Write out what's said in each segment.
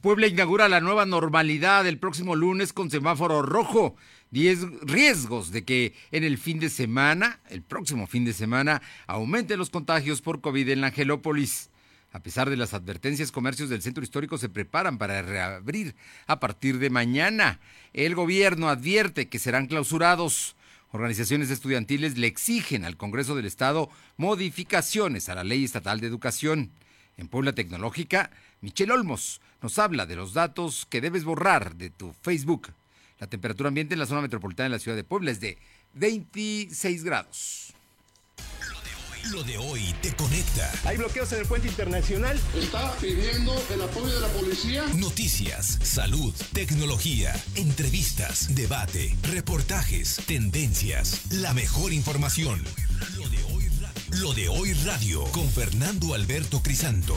Puebla inaugura la nueva normalidad el próximo lunes con semáforo rojo. Diez riesgos de que en el fin de semana, el próximo fin de semana, aumenten los contagios por COVID en la Angelópolis. A pesar de las advertencias, comercios del centro histórico se preparan para reabrir a partir de mañana. El gobierno advierte que serán clausurados. Organizaciones estudiantiles le exigen al Congreso del Estado modificaciones a la Ley Estatal de Educación. En Puebla Tecnológica, Michelle Olmos nos habla de los datos que debes borrar de tu Facebook. La temperatura ambiente en la zona metropolitana de la ciudad de Puebla es de 26 grados. Lo de hoy te conecta. Hay bloqueos en el puente internacional. Está pidiendo el apoyo de la policía. Noticias, salud, tecnología, entrevistas, debate, reportajes, tendencias, la mejor información. Lo de hoy, Lo de hoy radio con Fernando Alberto Crisanto.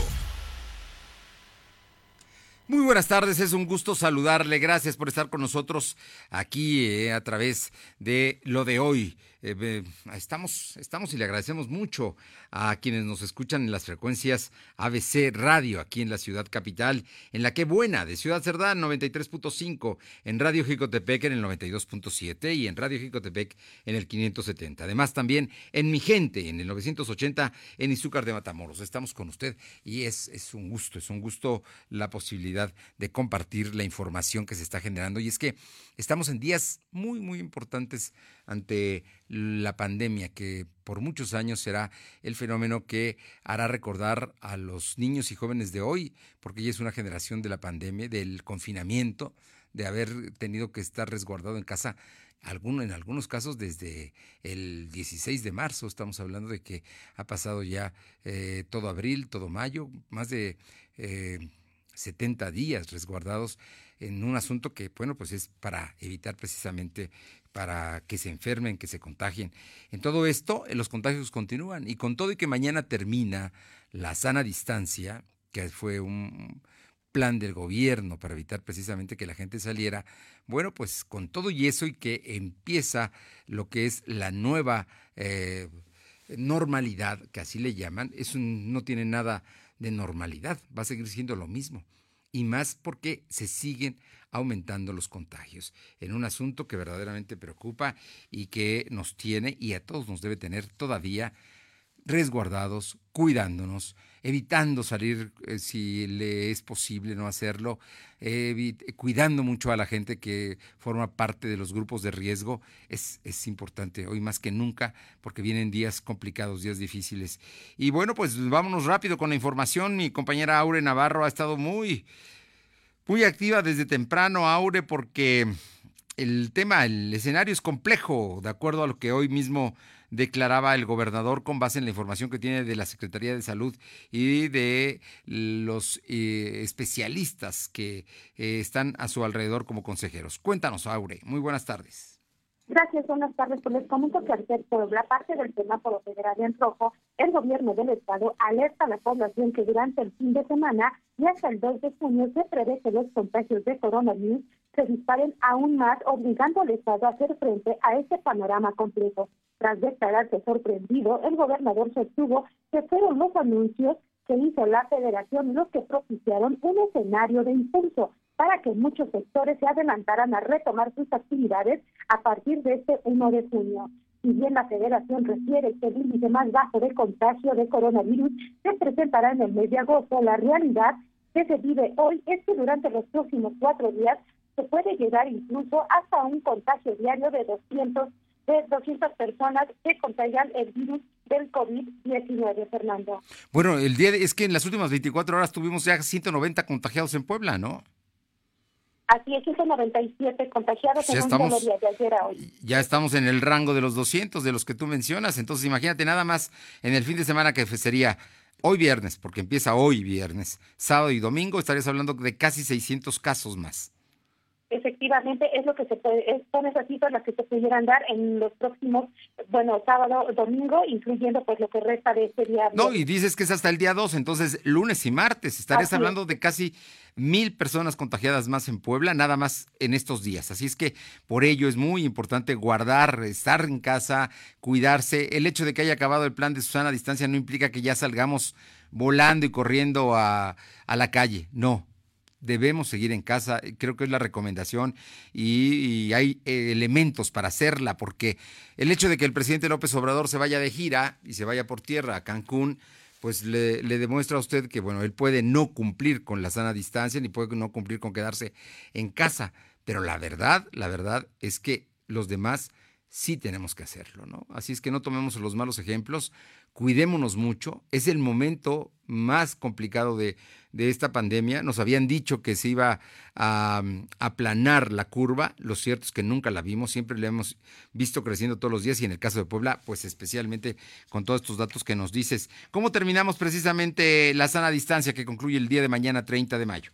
Muy buenas tardes, es un gusto saludarle. Gracias por estar con nosotros aquí eh, a través de lo de hoy. Eh, estamos, estamos y le agradecemos mucho a quienes nos escuchan en las frecuencias ABC Radio aquí en la ciudad capital, en la que buena de Ciudad Cerdán 93.5, en Radio Jicotepec en el 92.7 y en Radio Jicotepec en el 570. Además también en Mi Gente en el 980 en Izúcar de Matamoros. Estamos con usted y es, es un gusto, es un gusto la posibilidad de compartir la información que se está generando y es que estamos en días muy, muy importantes ante la pandemia, que por muchos años será el fenómeno que hará recordar a los niños y jóvenes de hoy, porque ya es una generación de la pandemia, del confinamiento, de haber tenido que estar resguardado en casa en algunos casos desde el 16 de marzo, estamos hablando de que ha pasado ya eh, todo abril, todo mayo, más de 70 eh, días resguardados en un asunto que, bueno, pues es para evitar precisamente para que se enfermen, que se contagien. En todo esto, eh, los contagios continúan y con todo y que mañana termina la sana distancia, que fue un plan del gobierno para evitar precisamente que la gente saliera, bueno, pues con todo y eso y que empieza lo que es la nueva eh, normalidad, que así le llaman, eso no tiene nada de normalidad, va a seguir siendo lo mismo. Y más porque se siguen aumentando los contagios, en un asunto que verdaderamente preocupa y que nos tiene y a todos nos debe tener todavía resguardados, cuidándonos, evitando salir eh, si le es posible no hacerlo, cuidando mucho a la gente que forma parte de los grupos de riesgo, es, es, importante hoy más que nunca porque vienen días complicados, días difíciles. Y bueno, pues vámonos rápido con la información. Mi compañera Aure Navarro ha estado muy muy activa desde temprano, Aure, porque el tema, el escenario es complejo, de acuerdo a lo que hoy mismo declaraba el gobernador con base en la información que tiene de la Secretaría de Salud y de los eh, especialistas que eh, están a su alrededor como consejeros. Cuéntanos, Aure. Muy buenas tardes. Gracias, buenas tardes. Pues les comento que al ser la parte del semáforo federal en rojo, el gobierno del estado alerta a la población que durante el fin de semana y hasta el 2 de junio se prevé que los contagios de coronavirus se disparen aún más, obligando al estado a hacer frente a este panorama completo. Tras declararse sorprendido, el gobernador sostuvo que fueron los anuncios que hizo la federación los que propiciaron un escenario de impulso para que muchos sectores se adelantaran a retomar sus actividades a partir de este 1 de junio. Si bien la federación refiere que el índice más bajo de contagio de coronavirus se presentará en el mes de agosto, la realidad que se vive hoy es que durante los próximos cuatro días se puede llegar incluso hasta un contagio diario de 200 de 200 personas que contagian el virus del COVID-19, Fernando. Bueno, el día es que en las últimas 24 horas tuvimos ya 190 contagiados en Puebla, ¿no? Así es, 197 contagiados en un solo día, de ayer a hoy. Ya estamos en el rango de los 200 de los que tú mencionas, entonces imagínate nada más en el fin de semana que sería hoy viernes, porque empieza hoy viernes, sábado y domingo, estarías hablando de casi 600 casos más efectivamente es lo que se puede, son esas cifras las que se pudieran dar en los próximos, bueno, sábado, domingo, incluyendo pues lo que resta de este día. No, y dices que es hasta el día 2, entonces lunes y martes, estarías hablando de casi mil personas contagiadas más en Puebla, nada más en estos días. Así es que por ello es muy importante guardar, estar en casa, cuidarse. El hecho de que haya acabado el plan de Susana a distancia no implica que ya salgamos volando y corriendo a, a la calle. No, debemos seguir en casa, creo que es la recomendación y, hay eh, elementos para hacerla, porque el hecho de que el presidente López Obrador se vaya de gira y se vaya por tierra a Cancún, pues le, le, demuestra a usted que, bueno, él puede no cumplir con la sana distancia ni puede no cumplir con quedarse en casa, pero la verdad, la verdad es que los demás sí tenemos que hacerlo, ¿no? Así es que no tomemos los malos ejemplos, cuidémonos mucho, es el momento más complicado de, esta pandemia. Nos habían dicho que se iba a aplanar la curva, lo cierto es que nunca la vimos, siempre la hemos visto creciendo todos los días y en el caso de Puebla, pues especialmente con todos estos datos que nos dices. ¿Cómo terminamos precisamente la sana distancia que concluye el día de mañana 30 de mayo?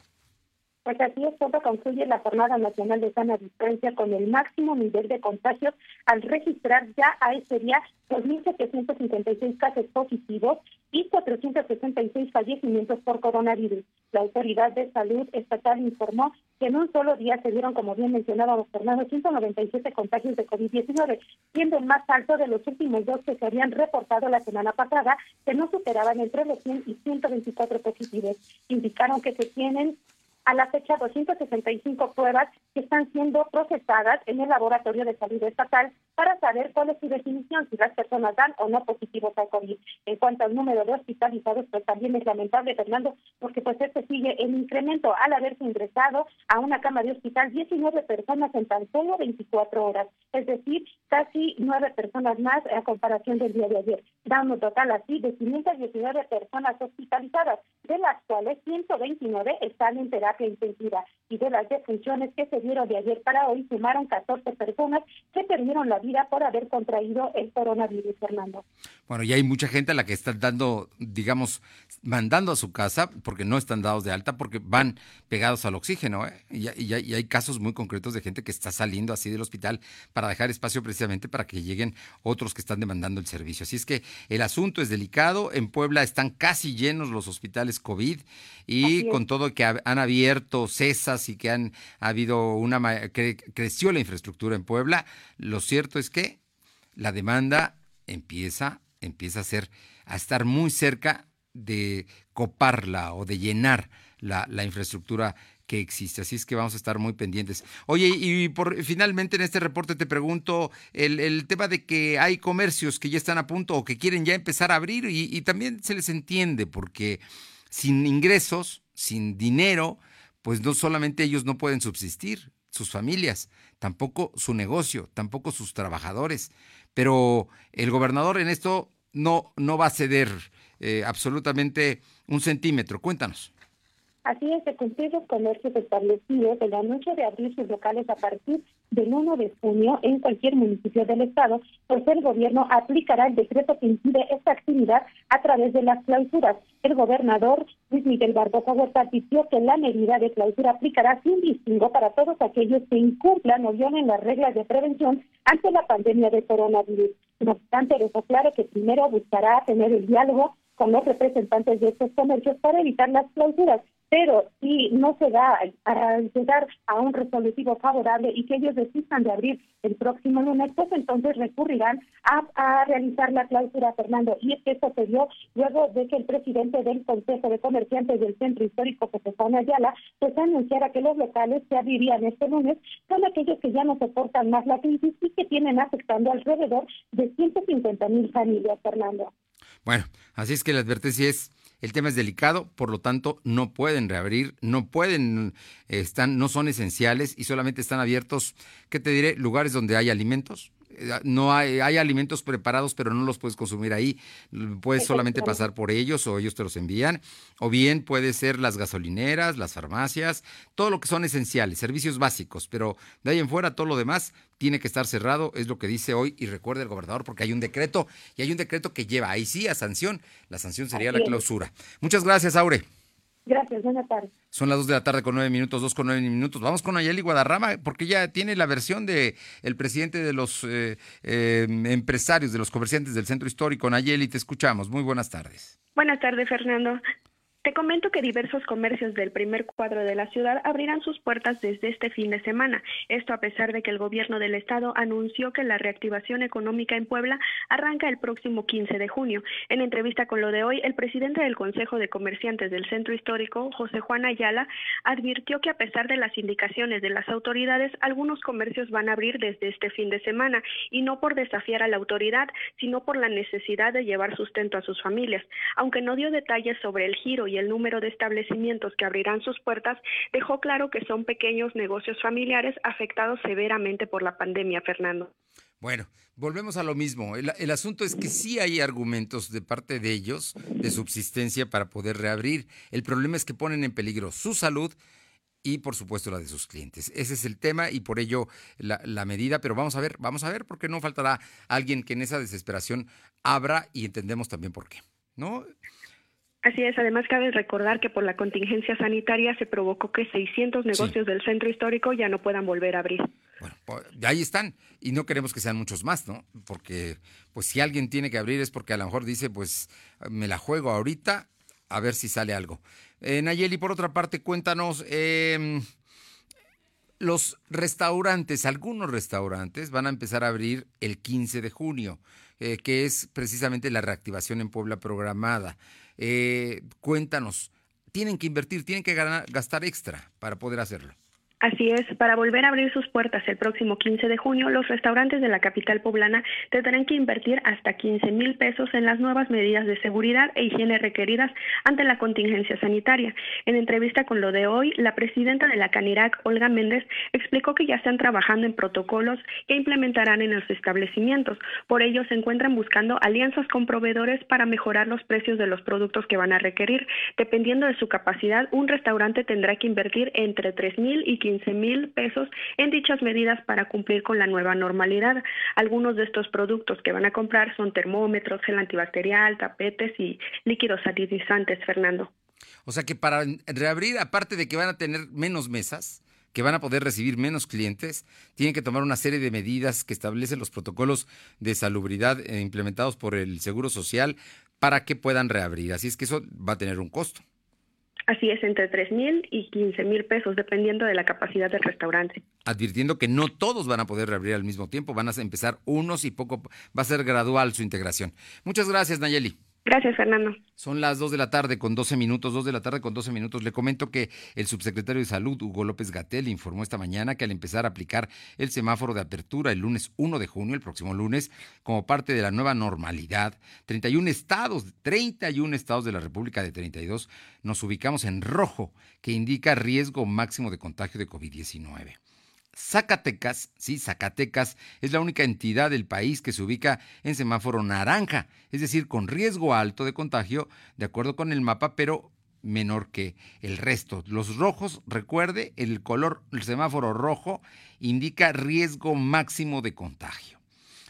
Pues así es, todo concluye la Jornada Nacional de Sana Distancia con el máximo nivel de contagios al registrar ya a ese día 2.756 casos positivos y 466 fallecimientos por coronavirus. La Autoridad de Salud Estatal informó que en un solo día se dieron, como bien mencionaba Fernando, 197 contagios de COVID-19, siendo el más alto de los últimos dos que se habían reportado la semana pasada, que no superaban entre los 100 y 124 positivos. Indicaron que se tienen a la fecha 265 pruebas que están siendo procesadas en el Laboratorio de Salud Estatal para saber cuál es su definición, si las personas dan o no positivos al COVID. En cuanto al número de hospitalizados, pues también es lamentable, Fernando, porque pues este sigue en incremento al haberse ingresado a una cama de hospital 19 personas en tan solo 24 horas, es decir, casi 9 personas más a comparación del día de ayer. Da un total así de 519 personas hospitalizadas, de las cuales 129 están en terapia intensiva y de las defunciones que se dieron de ayer para hoy sumaron 14 personas que perdieron la vida por haber contraído el coronavirus, Fernando. Bueno, y hay mucha gente a la que están dando, digamos, mandando a su casa porque no están dados de alta, porque van pegados al oxígeno. ¿eh? Y, y, hay casos muy concretos de gente que está saliendo así del hospital para dejar espacio precisamente para que lleguen otros que están demandando el servicio. Así es que el asunto es delicado. En Puebla están casi llenos los hospitales COVID y con todo que han abierto cesas y que han habido una que creció la infraestructura en Puebla, lo cierto es que la demanda empieza empieza a ser a estar muy cerca de coparla o de llenar la, la infraestructura que existe. Así es que vamos a estar muy pendientes. Oye, y por finalmente en este reporte te pregunto el, el tema de que hay comercios que ya están a punto o que quieren ya empezar a abrir y también se les entiende porque sin ingresos, sin dinero, pues no solamente ellos no pueden subsistir, sus familias, tampoco su negocio, tampoco sus trabajadores. Pero el gobernador en esto no, no va a ceder eh, absolutamente un centímetro. Cuéntanos. Así es, se cumplir los comercios establecidos el anuncio de abrir sus locales a partir del 1 de junio en cualquier municipio del estado, pues el gobierno aplicará el decreto que impide esta actividad a través de las clausuras. El gobernador Luis Miguel Barbosa Huerta advirtió que la medida de clausura aplicará sin distingo para todos aquellos que incumplan o violen las reglas de prevención ante la pandemia de coronavirus. No obstante, dejó claro que primero buscará tener el diálogo con los representantes de estos comercios para evitar las clausuras pero si no se da a llegar a un resolutivo favorable y que ellos desistan de abrir el próximo lunes, pues entonces recurrirán a, realizar la clausura, Fernando. Y es que esto se dio luego de que el presidente del Consejo de Comerciantes del Centro Histórico, José Juan Ayala, pues anunciara que los locales se abrirían este lunes son aquellos que ya no soportan más la crisis y que tienen afectando alrededor de 150 mil familias, Fernando. Bueno, así es que la advertencia es el tema es delicado, por lo tanto no pueden reabrir, no pueden, están, no son esenciales y solamente están abiertos, ¿qué te diré? Lugares donde hay alimentos, eh, no hay, hay alimentos preparados, pero no los puedes consumir ahí. Puedes solamente pasar por ellos o ellos te los envían. O bien puede ser las gasolineras, las farmacias, todo lo que son esenciales, servicios básicos. Pero de ahí en fuera, todo lo demás tiene que estar cerrado, es lo que dice hoy. Y recuerda el gobernador, porque hay un decreto y hay un decreto que lleva ahí sí a sanción. La sanción sería la clausura. Muchas gracias, Aure. Gracias, buenas tardes. Son las dos de la tarde con nueve minutos, dos con nueve minutos. Vamos con Ayeli Guadarrama, porque ya tiene la versión de el presidente de los eh, eh, empresarios, de los comerciantes del centro histórico. Nayeli, te escuchamos. Muy buenas tardes. Buenas tardes, Fernando. Te comento que diversos comercios del primer cuadro de la ciudad abrirán sus puertas desde este fin de semana. Esto a pesar de que el gobierno del estado anunció que la reactivación económica en Puebla arranca el próximo 15 de junio. En entrevista con lo de hoy, el presidente del Consejo de Comerciantes del Centro Histórico, José Juan Ayala, advirtió que a pesar de las indicaciones de las autoridades, algunos comercios van a abrir desde este fin de semana y no por desafiar a la autoridad, sino por la necesidad de llevar sustento a sus familias. Aunque no dio detalles sobre el giro y el número de establecimientos que abrirán sus puertas, dejó claro que son pequeños negocios familiares afectados severamente por la pandemia, Fernando. Bueno, volvemos a lo mismo. El, el, asunto es que sí hay argumentos de parte de ellos de subsistencia para poder reabrir. El problema es que ponen en peligro su salud y por supuesto la de sus clientes. Ese es el tema y por ello la, la, medida, pero vamos a ver, vamos a ver, porque no faltará alguien que en esa desesperación abra y entendemos también por qué, ¿no? Así es, además cabe recordar que por la contingencia sanitaria se provocó que 600 negocios sí. del centro histórico ya no puedan volver a abrir. Bueno, pues ahí están y no queremos que sean muchos más, ¿no? Porque pues si alguien tiene que abrir es porque a lo mejor dice, pues me la juego ahorita a ver si sale algo. Eh, Nayeli, por otra parte, cuéntanos, eh, los restaurantes, algunos restaurantes van a empezar a abrir el 15 de junio, eh, que es precisamente la reactivación en Puebla programada. Eh, cuéntanos, tienen que invertir, tienen que ganar, gastar extra para poder hacerlo. Así es, para volver a abrir sus puertas el próximo 15 de junio, los restaurantes de la capital poblana tendrán que invertir hasta 15 mil pesos en las nuevas medidas de seguridad e higiene requeridas ante la contingencia sanitaria. En entrevista con lo de hoy, la presidenta de la Canirac, Olga Méndez, explicó que ya están trabajando en protocolos que implementarán en los establecimientos. Por ello, se encuentran buscando alianzas con proveedores para mejorar los precios de los productos que van a requerir. Dependiendo de su capacidad, un restaurante tendrá que invertir entre 3 mil y 15 15 mil pesos en dichas medidas para cumplir con la nueva normalidad. Algunos de estos productos que van a comprar son termómetros, gel antibacterial, tapetes y líquidos sanitizantes, Fernando. O sea que para reabrir, aparte de que van a tener menos mesas, que van a poder recibir menos clientes, tienen que tomar una serie de medidas que establecen los protocolos de salubridad eh, implementados por el Seguro Social para que puedan reabrir. Así es que eso va a tener un costo. Así es, entre 3 mil y 15 mil pesos, dependiendo de la capacidad del restaurante. Advirtiendo que no todos van a poder reabrir al mismo tiempo, van a empezar unos y poco va a ser gradual su integración. Muchas gracias, Nayeli. Gracias, Fernando. Son las 2 de la tarde con 12 minutos, 2 de la tarde con 12 minutos. Le comento que el subsecretario de Salud, Hugo López Gatel, informó esta mañana que al empezar a aplicar el semáforo de apertura el lunes 1 de junio, el próximo lunes, como parte de la nueva normalidad, 31 estados, 31 estados de la República de 32, nos ubicamos en rojo, que indica riesgo máximo de contagio de COVID-19. Zacatecas, sí, Zacatecas es la única entidad del país que se ubica en semáforo naranja, es decir, con riesgo alto de contagio, de acuerdo con el mapa, pero menor que el resto. Los rojos, recuerde, el color, el semáforo rojo indica riesgo máximo de contagio.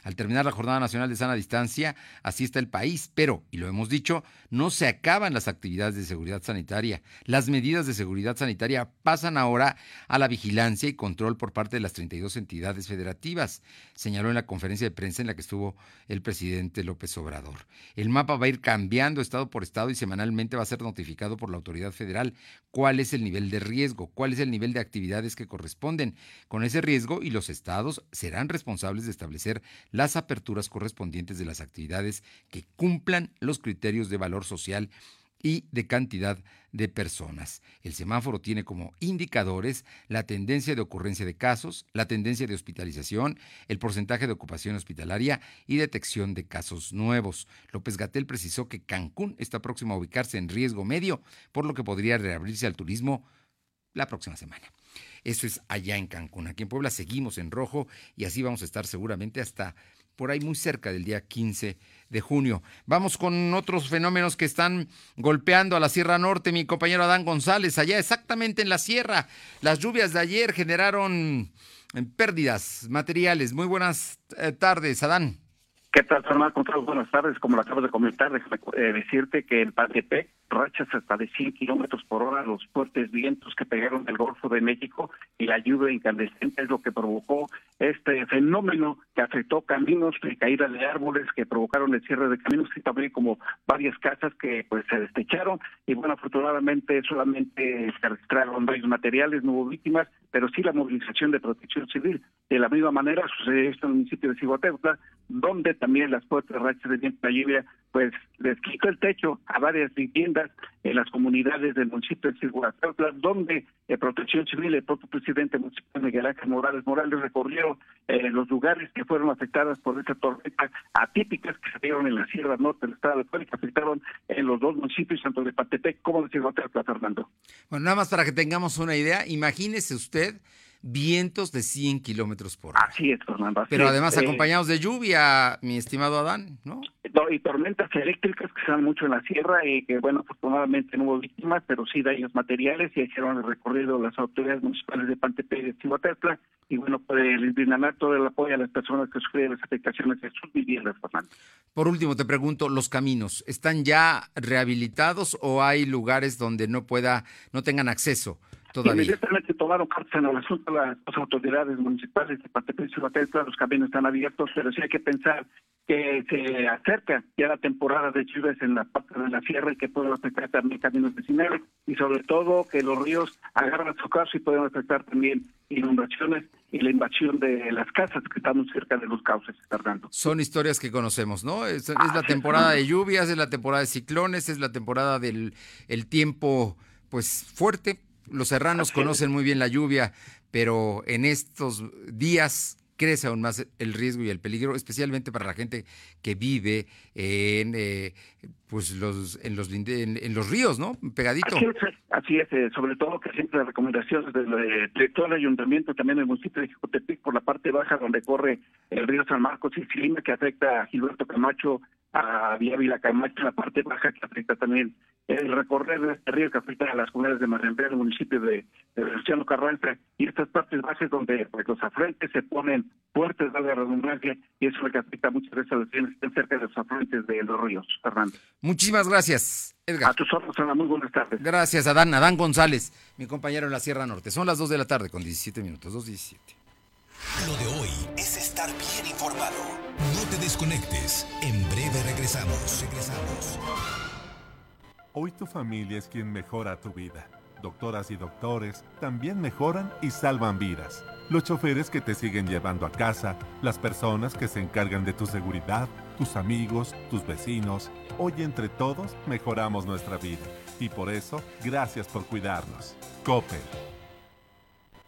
Al terminar la Jornada Nacional de Sana Distancia, así está el país, pero, y lo hemos dicho, no se acaban las actividades de seguridad sanitaria. Las medidas de seguridad sanitaria pasan ahora a la vigilancia y control por parte de las 32 entidades federativas, señaló en la conferencia de prensa en la que estuvo el presidente López Obrador. El mapa va a ir cambiando estado por estado y semanalmente va a ser notificado por la autoridad federal cuál es el nivel de riesgo, cuál es el nivel de actividades que corresponden con ese riesgo y los estados serán responsables de establecer las aperturas correspondientes de las actividades que cumplan los criterios de valor social y de cantidad de personas. El semáforo tiene como indicadores la tendencia de ocurrencia de casos, la tendencia de hospitalización, el porcentaje de ocupación hospitalaria y detección de casos nuevos. López Gatel precisó que Cancún está próximo a ubicarse en riesgo medio, por lo que podría reabrirse al turismo la próxima semana. Eso es allá en Cancún. Aquí en Puebla seguimos en rojo y así vamos a estar seguramente hasta por ahí muy cerca del día 15 de junio. Vamos con otros fenómenos que están golpeando a la Sierra Norte. Mi compañero Adán González, allá exactamente en la sierra. Las lluvias de ayer generaron eh, pérdidas materiales. Muy buenas eh, tardes, Adán. ¿Qué tal, Fernando? Buenas tardes. Como lo acabas de comentar, eh, decirte que en Patepec rachas hasta de 100 kilómetros por hora, los fuertes vientos que pegaron del Golfo de México y la lluvia incandescente es lo que provocó este fenómeno que afectó caminos y caída de árboles que provocaron el cierre de caminos y también como varias casas que pues se destecharon y bueno, afortunadamente solamente se registraron daños materiales, no hubo víctimas, pero sí la movilización de protección civil. De la misma manera sucedió esto en el municipio de Ciguatepla, donde también las fuertes rachas de viento de lluvia pues les quitó el techo a varias viviendas en las comunidades del municipio de Ciguatepla, donde eh, Protección Civil, el propio presidente municipal Miguel Ángel Morales Morales recorrió eh, los lugares que fueron afectadas por esta tormenta atípicas que se dieron en la Sierra Norte del estado de Puebla, que afectaron en los dos municipios, tanto de Patepec como de Ciguatepla, Fernando. Bueno, nada más para que tengamos una idea, imagínese usted vientos de 100 kilómetros por hora. Así es, Fernando. Pero además eh, acompañados de lluvia, mi estimado Adán, ¿no? Y tormentas eléctricas que se dan mucho en la sierra y que, bueno, afortunadamente no hubo víctimas, pero sí daños materiales y hicieron el recorrido las autoridades municipales de Pantepec y de y, bueno, pues les brindan todo el apoyo a las personas que sufrieron las afectaciones de sus viviendas, Fernando. Por último, te pregunto, ¿los caminos están ya rehabilitados o hay lugares donde no pueda, no tengan acceso? Todavía. Inmediatamente tomaron cartas en el asunto las, autoridades municipales de Patepec y los caminos están abiertos, pero sí hay que pensar que se acerca ya la temporada de lluvias en la parte de la sierra y que pueden afectar también caminos vecinales y sobre todo que los ríos agarran su caso y pueden afectar también inundaciones y la invasión de las casas que están muy cerca de los cauces, Fernando. Son historias que conocemos, ¿no? Es, es la temporada de lluvias, es la temporada de ciclones, es la temporada del el tiempo pues fuerte, los serranos conocen muy bien la lluvia, pero en estos días crece aún más el riesgo y el peligro, especialmente para la gente que vive en eh, pues los en los en, los ríos, ¿no? Pegadito. Así es, eh, sobre todo que siempre las recomendaciones del director del ayuntamiento, también el municipio de Jicotepic, por la parte baja donde corre el río San Marcos y Silima, que afecta a Gilberto Camacho, a Villa Camacho, en la parte baja que afecta también el recorrer de este río que afecta a las comunidades de Marrembera, el municipio de, de Luciano Carranza, y estas partes bajas donde pues, los afluentes se ponen fuertes de la redundancia, y eso es lo que afecta muchas veces a los que estén cerca de los afluentes de los ríos, Fernando. Muchísimas gracias, Edgar. A tus ojos, Ana, muy buenas tardes. Gracias, Adán. Adán González, mi compañero en la Sierra Norte. Son las 2 de la tarde con 17 minutos, 2.17. Lo de hoy es estar bien No te desconectes. En breve regresamos. Regresamos. Hoy tu familia es quien mejora tu vida. Doctoras y doctores también mejoran y salvan vidas. Los choferes que te siguen llevando a casa, las personas que se encargan de tu seguridad, tus amigos, tus vecinos. Hoy entre todos mejoramos nuestra vida. Y por eso, gracias por cuidarnos. Coppel.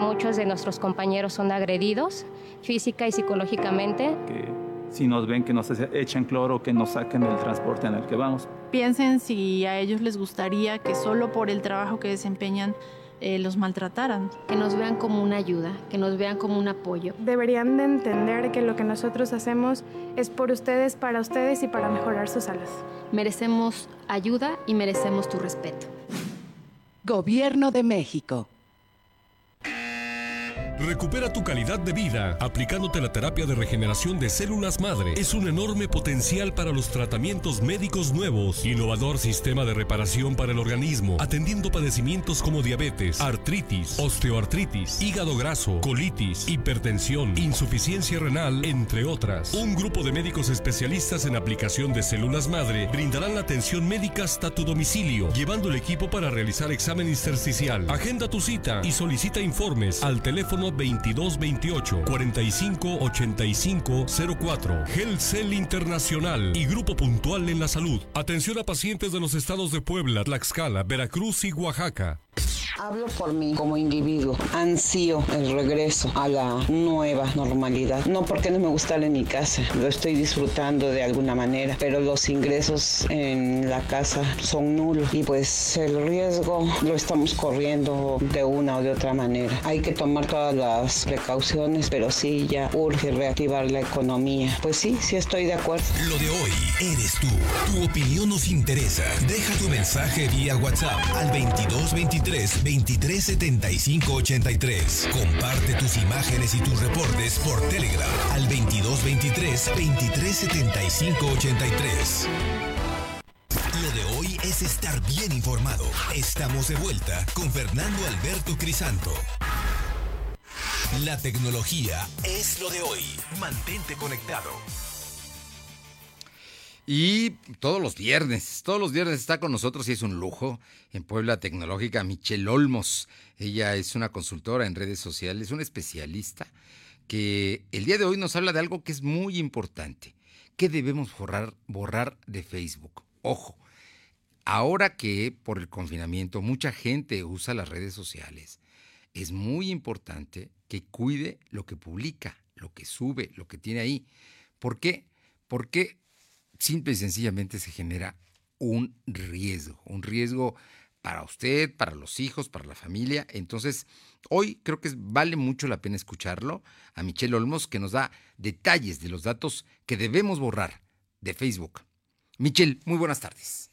Muchos de nuestros compañeros son agredidos física y psicológicamente. Que si nos ven que nos echan cloro, que nos saquen del transporte en el que vamos. Piensen si a ellos les gustaría que solo por el trabajo que desempeñan eh, los maltrataran. Que nos vean como una ayuda, que nos vean como un apoyo. Deberían de entender que lo que nosotros hacemos es por ustedes, para ustedes y para mejorar sus alas. Merecemos ayuda y merecemos tu respeto. Gobierno de México. Recupera tu calidad de vida aplicándote la terapia de regeneración de células madre. Es un enorme potencial para los tratamientos médicos nuevos. Innovador sistema de reparación para el organismo, atendiendo padecimientos como diabetes, artritis, osteoartritis, hígado graso, colitis, hipertensión, insuficiencia renal, entre otras. Un grupo de médicos especialistas en aplicación de células madre brindarán la atención médica hasta tu domicilio, llevando el equipo para realizar examen intersticial. Agenda tu cita y solicita informes al teléfono 2228 45 85 04. Cell Internacional y Grupo Puntual en la Salud. Atención a pacientes de los estados de Puebla, Tlaxcala, Veracruz y Oaxaca. Hablo por mí como individuo. Ansío el regreso a la nueva normalidad. No porque no me gusta en mi casa, lo estoy disfrutando de alguna manera, pero los ingresos en la casa son nulos y pues el riesgo lo estamos corriendo de una o de otra manera. Hay que tomar todas las precauciones, pero sí ya urge reactivar la economía. Pues sí, sí estoy de acuerdo. Lo de hoy eres tú. Tu opinión nos interesa. Deja tu mensaje vía WhatsApp al 2223 237583. Comparte tus imágenes y tus reportes por Telegram al 2223 237583. Lo de hoy es estar bien informado. Estamos de vuelta con Fernando Alberto Crisanto. La tecnología es lo de hoy. Mantente conectado. Y todos los viernes, todos los viernes está con nosotros y es un lujo en Puebla Tecnológica Michelle Olmos. Ella es una consultora en redes sociales, una especialista que el día de hoy nos habla de algo que es muy importante. ¿Qué debemos borrar, borrar de Facebook? Ojo, ahora que por el confinamiento mucha gente usa las redes sociales, es muy importante que cuide lo que publica, lo que sube, lo que tiene ahí. ¿Por qué? Porque simple y sencillamente se genera un riesgo, un riesgo para usted, para los hijos, para la familia. Entonces, hoy creo que vale mucho la pena escucharlo a Michelle Olmos, que nos da detalles de los datos que debemos borrar de Facebook. Michelle, muy buenas tardes.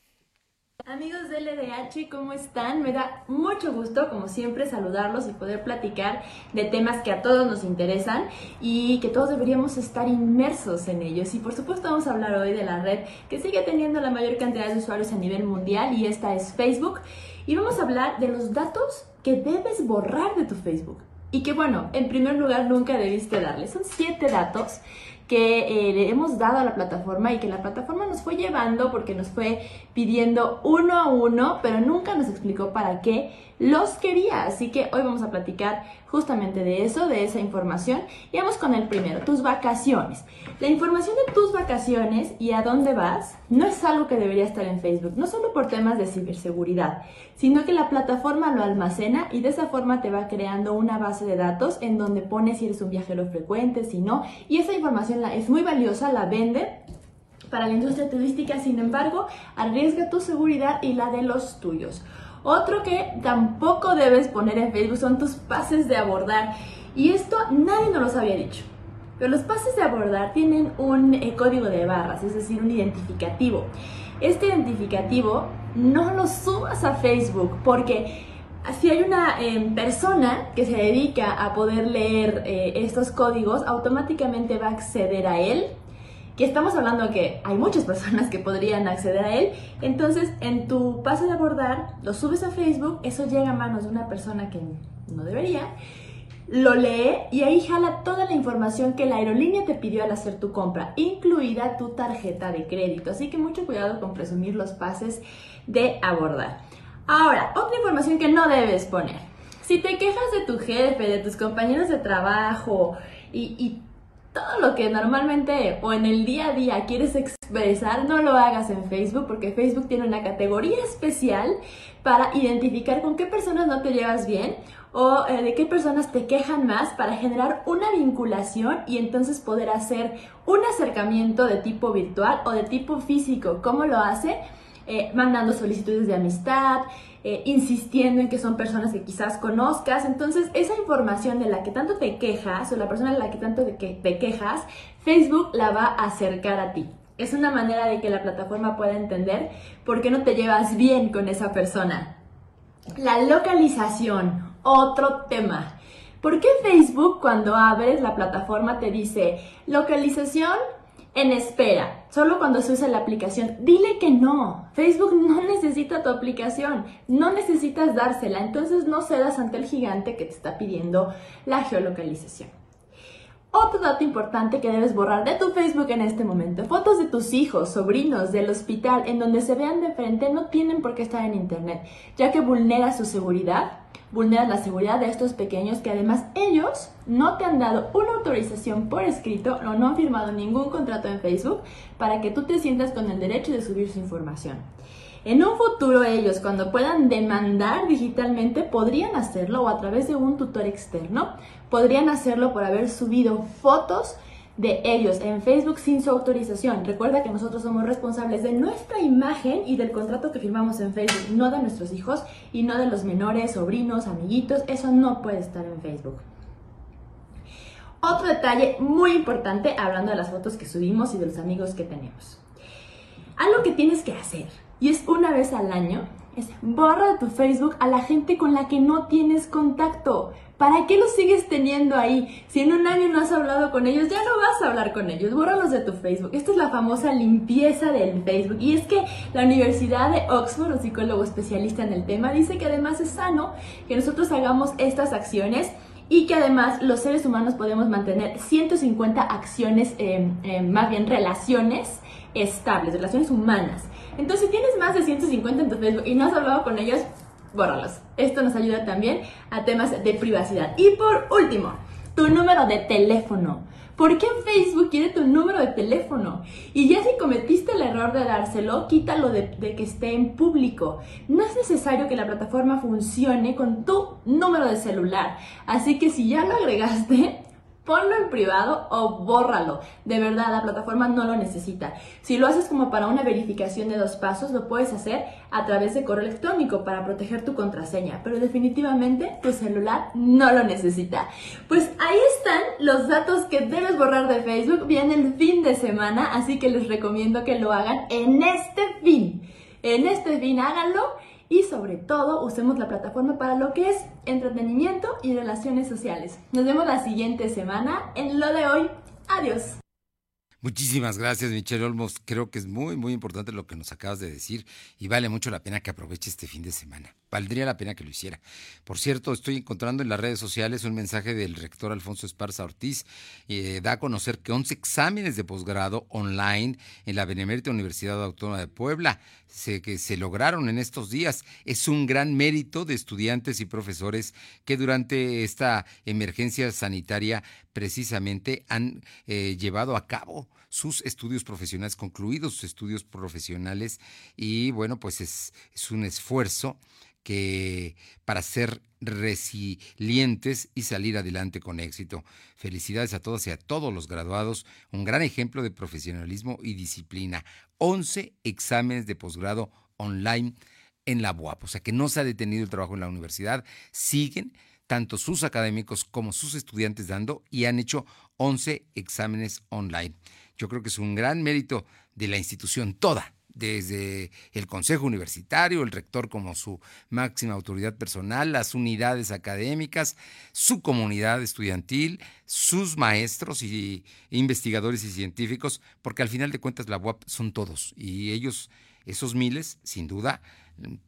Amigos de LDH, ¿cómo están? Me da mucho gusto, como siempre, saludarlos y poder platicar de temas que a todos nos interesan y que todos deberíamos estar inmersos en ellos. Y por supuesto vamos a hablar hoy de la red que sigue teniendo la mayor cantidad de usuarios a nivel mundial y esta es Facebook. Y vamos a hablar de los datos que debes borrar de tu Facebook. Y que bueno, en primer lugar nunca debiste darle. Son siete datos que eh, le hemos dado a la plataforma y que la plataforma nos fue llevando porque nos fue pidiendo uno a uno, pero nunca nos explicó para qué los quería. Así que hoy vamos a platicar justamente de eso, de esa información. Y vamos con el primero, tus vacaciones. La información de tus vacaciones y a dónde vas no es algo que debería estar en Facebook, no solo por temas de ciberseguridad, sino que la plataforma lo almacena y de esa forma te va creando una base de datos en donde pone si eres un viajero frecuente, si no, y esa información es muy valiosa, la vende para la industria turística, sin embargo, arriesga tu seguridad y la de los tuyos. Otro que tampoco debes poner en Facebook son tus pases de abordar. Y esto nadie nos los había dicho. Pero los pases de abordar tienen un eh, código de barras, es decir, un identificativo. Este identificativo no lo subas a Facebook porque si hay una em, persona que se dedica a poder leer eh, estos códigos, automáticamente va a acceder a él que estamos hablando que hay muchas personas que podrían acceder a él, entonces en tu pase de abordar lo subes a Facebook, eso llega a manos de una persona que no debería, lo lee y ahí jala toda la información que la aerolínea te pidió al hacer tu compra, incluida tu tarjeta de crédito. Así que mucho cuidado con presumir los pases de abordar. Ahora, otra información que no debes poner. Si te quejas de tu jefe, de tus compañeros de trabajo y, y todo lo que normalmente o en el día a día quieres expresar, no lo hagas en Facebook porque Facebook tiene una categoría especial para identificar con qué personas no te llevas bien o eh, de qué personas te quejan más para generar una vinculación y entonces poder hacer un acercamiento de tipo virtual o de tipo físico. ¿Cómo lo hace? Eh, mandando solicitudes de amistad, eh, insistiendo en que son personas que quizás conozcas. Entonces, esa información de la que tanto te quejas o la persona de la que tanto te quejas, Facebook la va a acercar a ti. Es una manera de que la plataforma pueda entender por qué no te llevas bien con esa persona. La localización, otro tema. ¿Por qué Facebook cuando abres la plataforma te dice localización en espera, solo cuando se usa la aplicación. Dile que no. Facebook no necesita tu aplicación, no necesitas dársela, entonces no cedas ante el gigante que te está pidiendo la geolocalización. Otro dato importante que debes borrar de tu Facebook en este momento, fotos de tus hijos, sobrinos, del hospital, en donde se vean de frente, no tienen por qué estar en Internet, ya que vulnera su seguridad vulneras la seguridad de estos pequeños que además ellos no te han dado una autorización por escrito o no han firmado ningún contrato en Facebook para que tú te sientas con el derecho de subir su información. En un futuro ellos, cuando puedan demandar digitalmente, podrían hacerlo o a través de un tutor externo, podrían hacerlo por haber subido fotos de ellos en Facebook sin su autorización. Recuerda que nosotros somos responsables de nuestra imagen y del contrato que firmamos en Facebook, no de nuestros hijos y no de los menores, sobrinos, amiguitos. Eso no puede estar en Facebook. Otro detalle muy importante, hablando de las fotos que subimos y de los amigos que tenemos. Algo que tienes que hacer, y es una vez al año, es borra de tu Facebook a la gente con la que no tienes contacto. ¿Para qué los sigues teniendo ahí? Si en un año no has hablado con ellos, ya no vas a hablar con ellos. Bórralos de tu Facebook. Esta es la famosa limpieza del Facebook. Y es que la Universidad de Oxford, un psicólogo especialista en el tema, dice que además es sano que nosotros hagamos estas acciones y que además los seres humanos podemos mantener 150 acciones, eh, eh, más bien relaciones estables, relaciones humanas. Entonces, si tienes más de 150 en tu Facebook y no has hablado con ellos, bórralos. Esto nos ayuda también a temas de privacidad. Y por último, tu número de teléfono. ¿Por qué Facebook quiere tu número de teléfono? Y ya si cometiste el error de dárselo, quítalo de, de, que esté en público. No es necesario que la plataforma funcione con tu número de celular. Así que si ya lo agregaste, ponlo en privado o bórralo. De verdad, la plataforma no lo necesita. Si lo haces como para una verificación de dos pasos, lo puedes hacer a través de correo electrónico para proteger tu contraseña, pero definitivamente tu celular no lo necesita. Pues ahí están los datos que debes borrar de Facebook. Viene el fin de semana, así que les recomiendo que lo hagan en este fin. En este fin háganlo y sobre todo usemos la plataforma para lo que es entretenimiento y relaciones sociales. Nos vemos la siguiente semana en lo de hoy. Adiós. Muchísimas gracias, Michelle Olmos. Creo que es muy, muy importante lo que nos acabas de decir y vale mucho la pena que aproveche este fin de semana. Valdría la pena que lo hiciera. Por cierto, estoy encontrando en las redes sociales un mensaje del rector Alfonso Esparza Ortiz. Eh, da a conocer que 11 exámenes de posgrado online en la Benemérita Universidad Autónoma de Puebla se, que se lograron en estos días. Es un gran mérito de estudiantes y profesores que durante esta emergencia sanitaria precisamente han eh, llevado a cabo sus estudios profesionales, concluidos sus estudios profesionales y bueno, pues es, es un esfuerzo que para ser resilientes y salir adelante con éxito. Felicidades a todos y a todos los graduados, un gran ejemplo de profesionalismo y disciplina. 11 exámenes de posgrado online en la UAP, o sea que no se ha detenido el trabajo en la universidad, siguen tanto sus académicos como sus estudiantes dando y han hecho 11 exámenes online. Yo creo que es un gran mérito de la institución toda, desde el Consejo Universitario, el rector como su máxima autoridad personal, las unidades académicas, su comunidad estudiantil, sus maestros y investigadores y científicos, porque al final de cuentas la UAP son todos y ellos, esos miles, sin duda,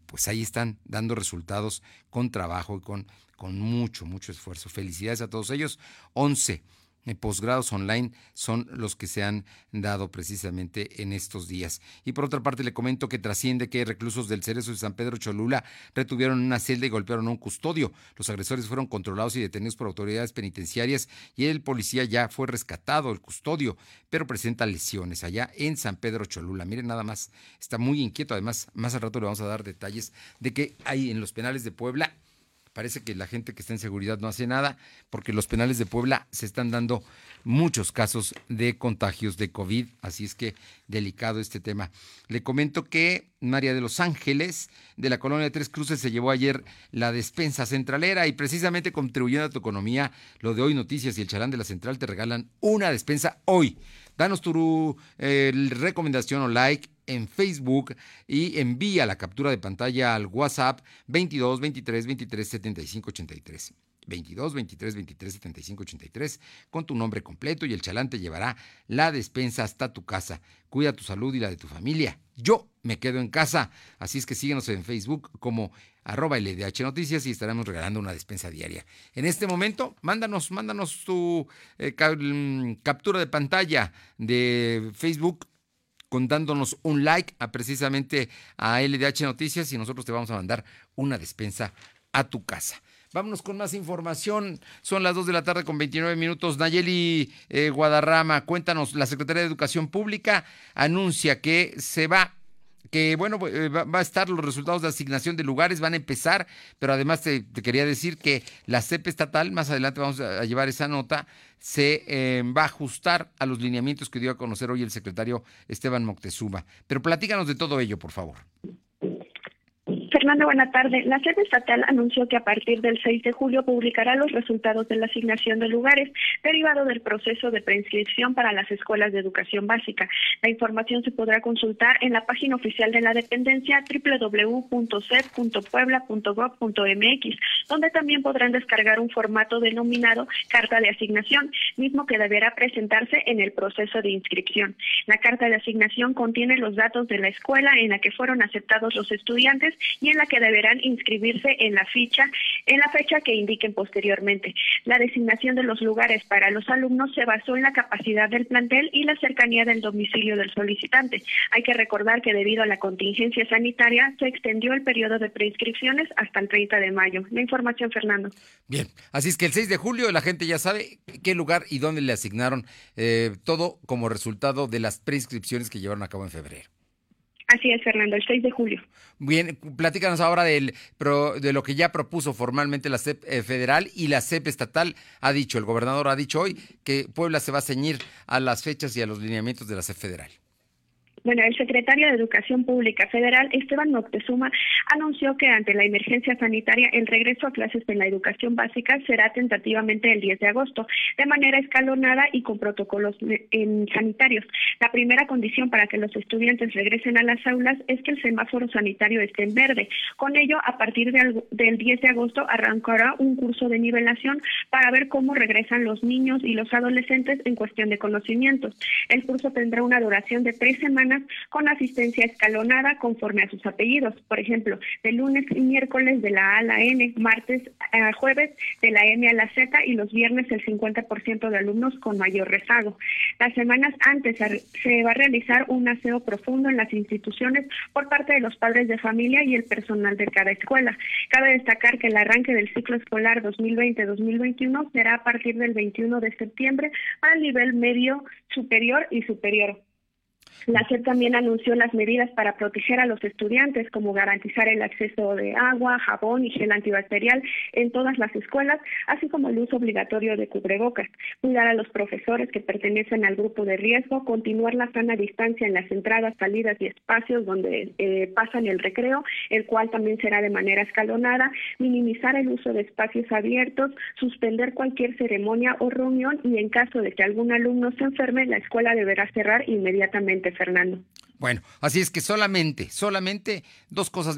pues ahí están dando resultados con trabajo y con, con mucho, mucho esfuerzo. Felicidades a todos ellos. 11 posgrados online son los que se han dado precisamente en estos días. Y por otra parte le comento que trasciende que reclusos del Cerezo de San Pedro Cholula retuvieron una celda y golpearon a un custodio. Los agresores fueron controlados y detenidos por autoridades penitenciarias y el policía ya fue rescatado, el custodio, pero presenta lesiones allá en San Pedro Cholula. Miren nada más, está muy inquieto. Además, más al rato le vamos a dar detalles de que hay en los penales de Puebla Parece que la gente que está en seguridad no hace nada porque los penales de Puebla se están dando muchos casos de contagios de COVID, así es que delicado este tema. Le comento que María de los Ángeles de la colonia de Tres Cruces se llevó ayer la despensa centralera y precisamente contribuyendo a tu economía, lo de hoy Noticias y el Charán de la Central te regalan una despensa hoy. Danos tu eh, recomendación o like en Facebook y envía la captura de pantalla al WhatsApp 22 23 23 75 83. 22 23 23 75 83 con tu nombre completo y el chalán te llevará la despensa hasta tu casa. Cuida tu salud y la de tu familia. Yo me quedo en casa, así es que síguenos en Facebook como arroba LDH Noticias y estaremos regalando una despensa diaria. En este momento, mándanos, mándanos tu eh, mm, captura de pantalla de Facebook contándonos un like a precisamente a LDH Noticias y nosotros te vamos a mandar una despensa a tu casa. Vámonos con más información. Son las 2 de la tarde con 29 minutos. Nayeli eh, Guadarrama, cuéntanos, la Secretaría de Educación Pública anuncia que se va que bueno, eh, va, a estar los resultados de asignación de lugares, van a empezar, pero además te, quería decir que la CEP estatal, más adelante vamos a, llevar esa nota, se eh, va a ajustar a los lineamientos que dio a conocer hoy el secretario Esteban Moctezuma. Pero platícanos de todo ello, por favor. Fernando, buena tarde. La sede estatal anunció que a partir del 6 de julio publicará los resultados de la asignación de lugares derivado del proceso de preinscripción para las escuelas de educación básica. La información se podrá consultar en la página oficial de la dependencia www.sed.puebla.gov.mx, donde también podrán descargar un formato denominado carta de asignación, mismo que deberá presentarse en el proceso de inscripción. La carta de asignación contiene los datos de la escuela en la que fueron aceptados los estudiantes y en la que deberán inscribirse en la ficha, en la fecha que indiquen posteriormente. La designación de los lugares para los alumnos se basó en la capacidad del plantel y la cercanía del domicilio del solicitante. Hay que recordar que debido a la contingencia sanitaria se extendió el periodo de preinscripciones hasta el 30 de mayo. La información, Fernando. Bien, así es que el 6 de julio la gente ya sabe qué lugar y dónde le asignaron eh, todo como resultado de las preinscripciones que llevaron a cabo en febrero. Así es, Fernando, el 6 de julio. Bien, platícanos ahora de lo que ya propuso formalmente la CEP eh, federal y la CEP estatal. Ha dicho, el gobernador ha dicho hoy que Puebla se va a ceñir a las fechas y a los lineamientos de la CEP federal. Bueno, el secretario de Educación Pública Federal, Esteban Moctezuma, anunció que ante la emergencia sanitaria el regreso a clases en la educación básica será tentativamente el 10 de agosto, de manera escalonada y con protocolos sanitarios. La primera condición para que los estudiantes regresen a las aulas es que el semáforo sanitario esté en verde. Con ello, a partir del 10 de agosto arrancará un curso de nivelación para ver cómo regresan los niños y los adolescentes en cuestión de conocimientos. El curso tendrá una duración de tres semanas con asistencia escalonada conforme a sus apellidos. Por ejemplo, de lunes y miércoles de la A a la N, martes a jueves de la M a la Z y los viernes el 50% de alumnos con mayor rezago. Las semanas antes se va a realizar un aseo profundo en las instituciones por parte de los padres de familia y el personal de cada escuela. Cabe destacar que el arranque del ciclo escolar 2020-2021 será a partir del 21 de septiembre al nivel medio superior y superior. La SEP también anunció las medidas para proteger a los estudiantes, como garantizar el acceso de agua, jabón y gel antibacterial en todas las escuelas, así como el uso obligatorio de cubrebocas, cuidar a los profesores que pertenecen al grupo de riesgo, continuar la sana distancia en las entradas, salidas y espacios donde eh, pasan el recreo, el cual también será de manera escalonada, minimizar el uso de espacios abiertos, suspender cualquier ceremonia o reunión y en caso de que algún alumno se enferme, la escuela deberá cerrar inmediatamente. Fernando. Bueno, así es que solamente, solamente dos cosas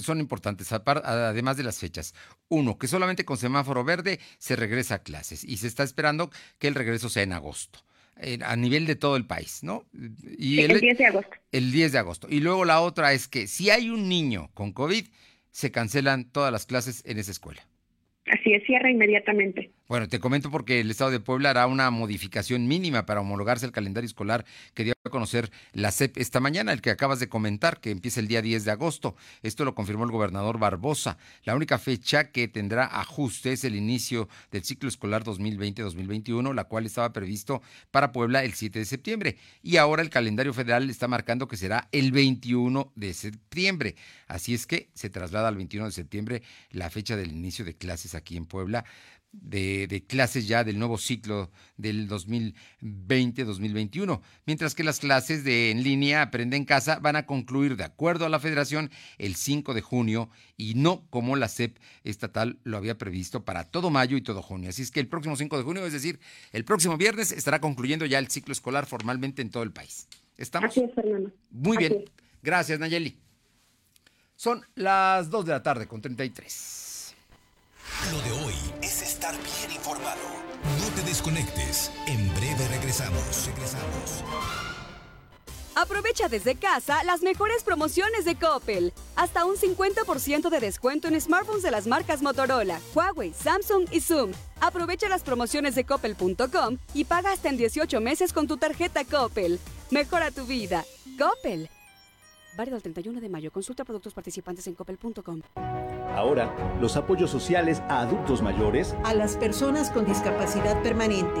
son importantes, además de las fechas. Uno, que solamente con semáforo verde se regresa a clases y se está esperando que el regreso sea en agosto a nivel de todo el país, ¿no? Y el, 10 de agosto. El 10 de agosto. Y luego la otra es que si hay un niño con COVID, se cancelan todas las clases en esa escuela. Así es, cierra inmediatamente. Bueno, te comento porque el Estado de Puebla hará una modificación mínima para homologarse el calendario escolar que dio a conocer la CEP esta mañana, el que acabas de comentar, que empieza el día 10 de agosto. Esto lo confirmó el gobernador Barbosa. La única fecha que tendrá ajuste es el inicio del ciclo escolar 2020-2021, la cual estaba previsto para Puebla el 7 de septiembre. Y ahora el calendario federal está marcando que será el 21 de septiembre. Así es que se traslada al 21 de septiembre la fecha del inicio de clases aquí en Puebla de, clases ya del nuevo ciclo del 2020-2021, mientras que las clases de en línea Aprende en Casa van a concluir de acuerdo a la federación el 5 de junio y no como la SEP estatal lo había previsto para todo mayo y todo junio. Así es que el próximo 5 de junio, es decir, el próximo viernes estará concluyendo ya el ciclo escolar formalmente en todo el país. ¿Estamos? Así es, Fernando. Muy bien. Gracias, Nayeli. Son las 2 de la tarde con 33. Lo de hoy es estar bien informado. No te desconectes. En breve regresamos. Regresamos. Aprovecha desde casa las mejores promociones de Coppel. Hasta un 50% de descuento en smartphones de las marcas Motorola, Huawei, Samsung y Zoom. Aprovecha las promociones de coppel.com y paga hasta en 18 meses con tu tarjeta Coppel. Mejora tu vida. Coppel. Válido el 31 de mayo. Consulta productos participantes en coppel.com. Ahora, los apoyos sociales a adultos mayores, a las personas con discapacidad permanente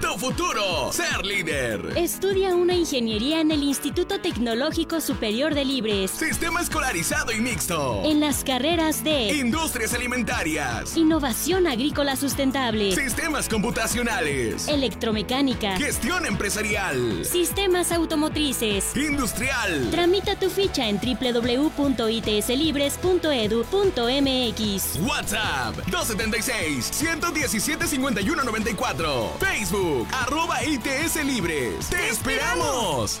Tu futuro, ser líder. Estudia una ingeniería en el Instituto Tecnológico Superior de Libres. Sistema escolarizado y mixto. En las carreras de Industrias Alimentarias. Innovación Agrícola Sustentable. Sistemas Computacionales. Electromecánica. Gestión Empresarial. Sistemas Automotrices. Industrial. Tramita tu ficha en www.itslibres.edu.mx. WhatsApp 276 117 5194. Facebook arroba ITS Libres. ¡Te esperamos!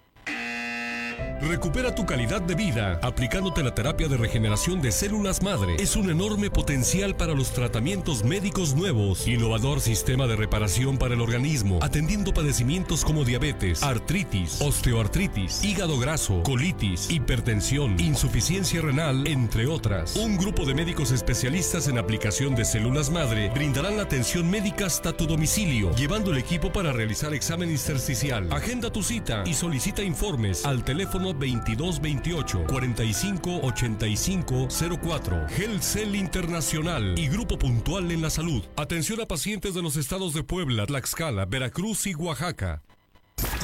Recupera tu calidad de vida aplicándote la terapia de regeneración de células madre. Es un enorme potencial para los tratamientos médicos nuevos. Innovador sistema de reparación para el organismo, atendiendo padecimientos como diabetes, artritis, osteoartritis, hígado graso, colitis, hipertensión, insuficiencia renal, entre otras. Un grupo de médicos especialistas en aplicación de células madre brindarán la atención médica hasta tu domicilio, llevando el equipo para realizar examen intersticial. Agenda tu cita y solicita informes al teléfono 2228 45 85 04. Gelcel Internacional y Grupo Puntual en la Salud. Atención a pacientes de los estados de Puebla, Tlaxcala, Veracruz y Oaxaca.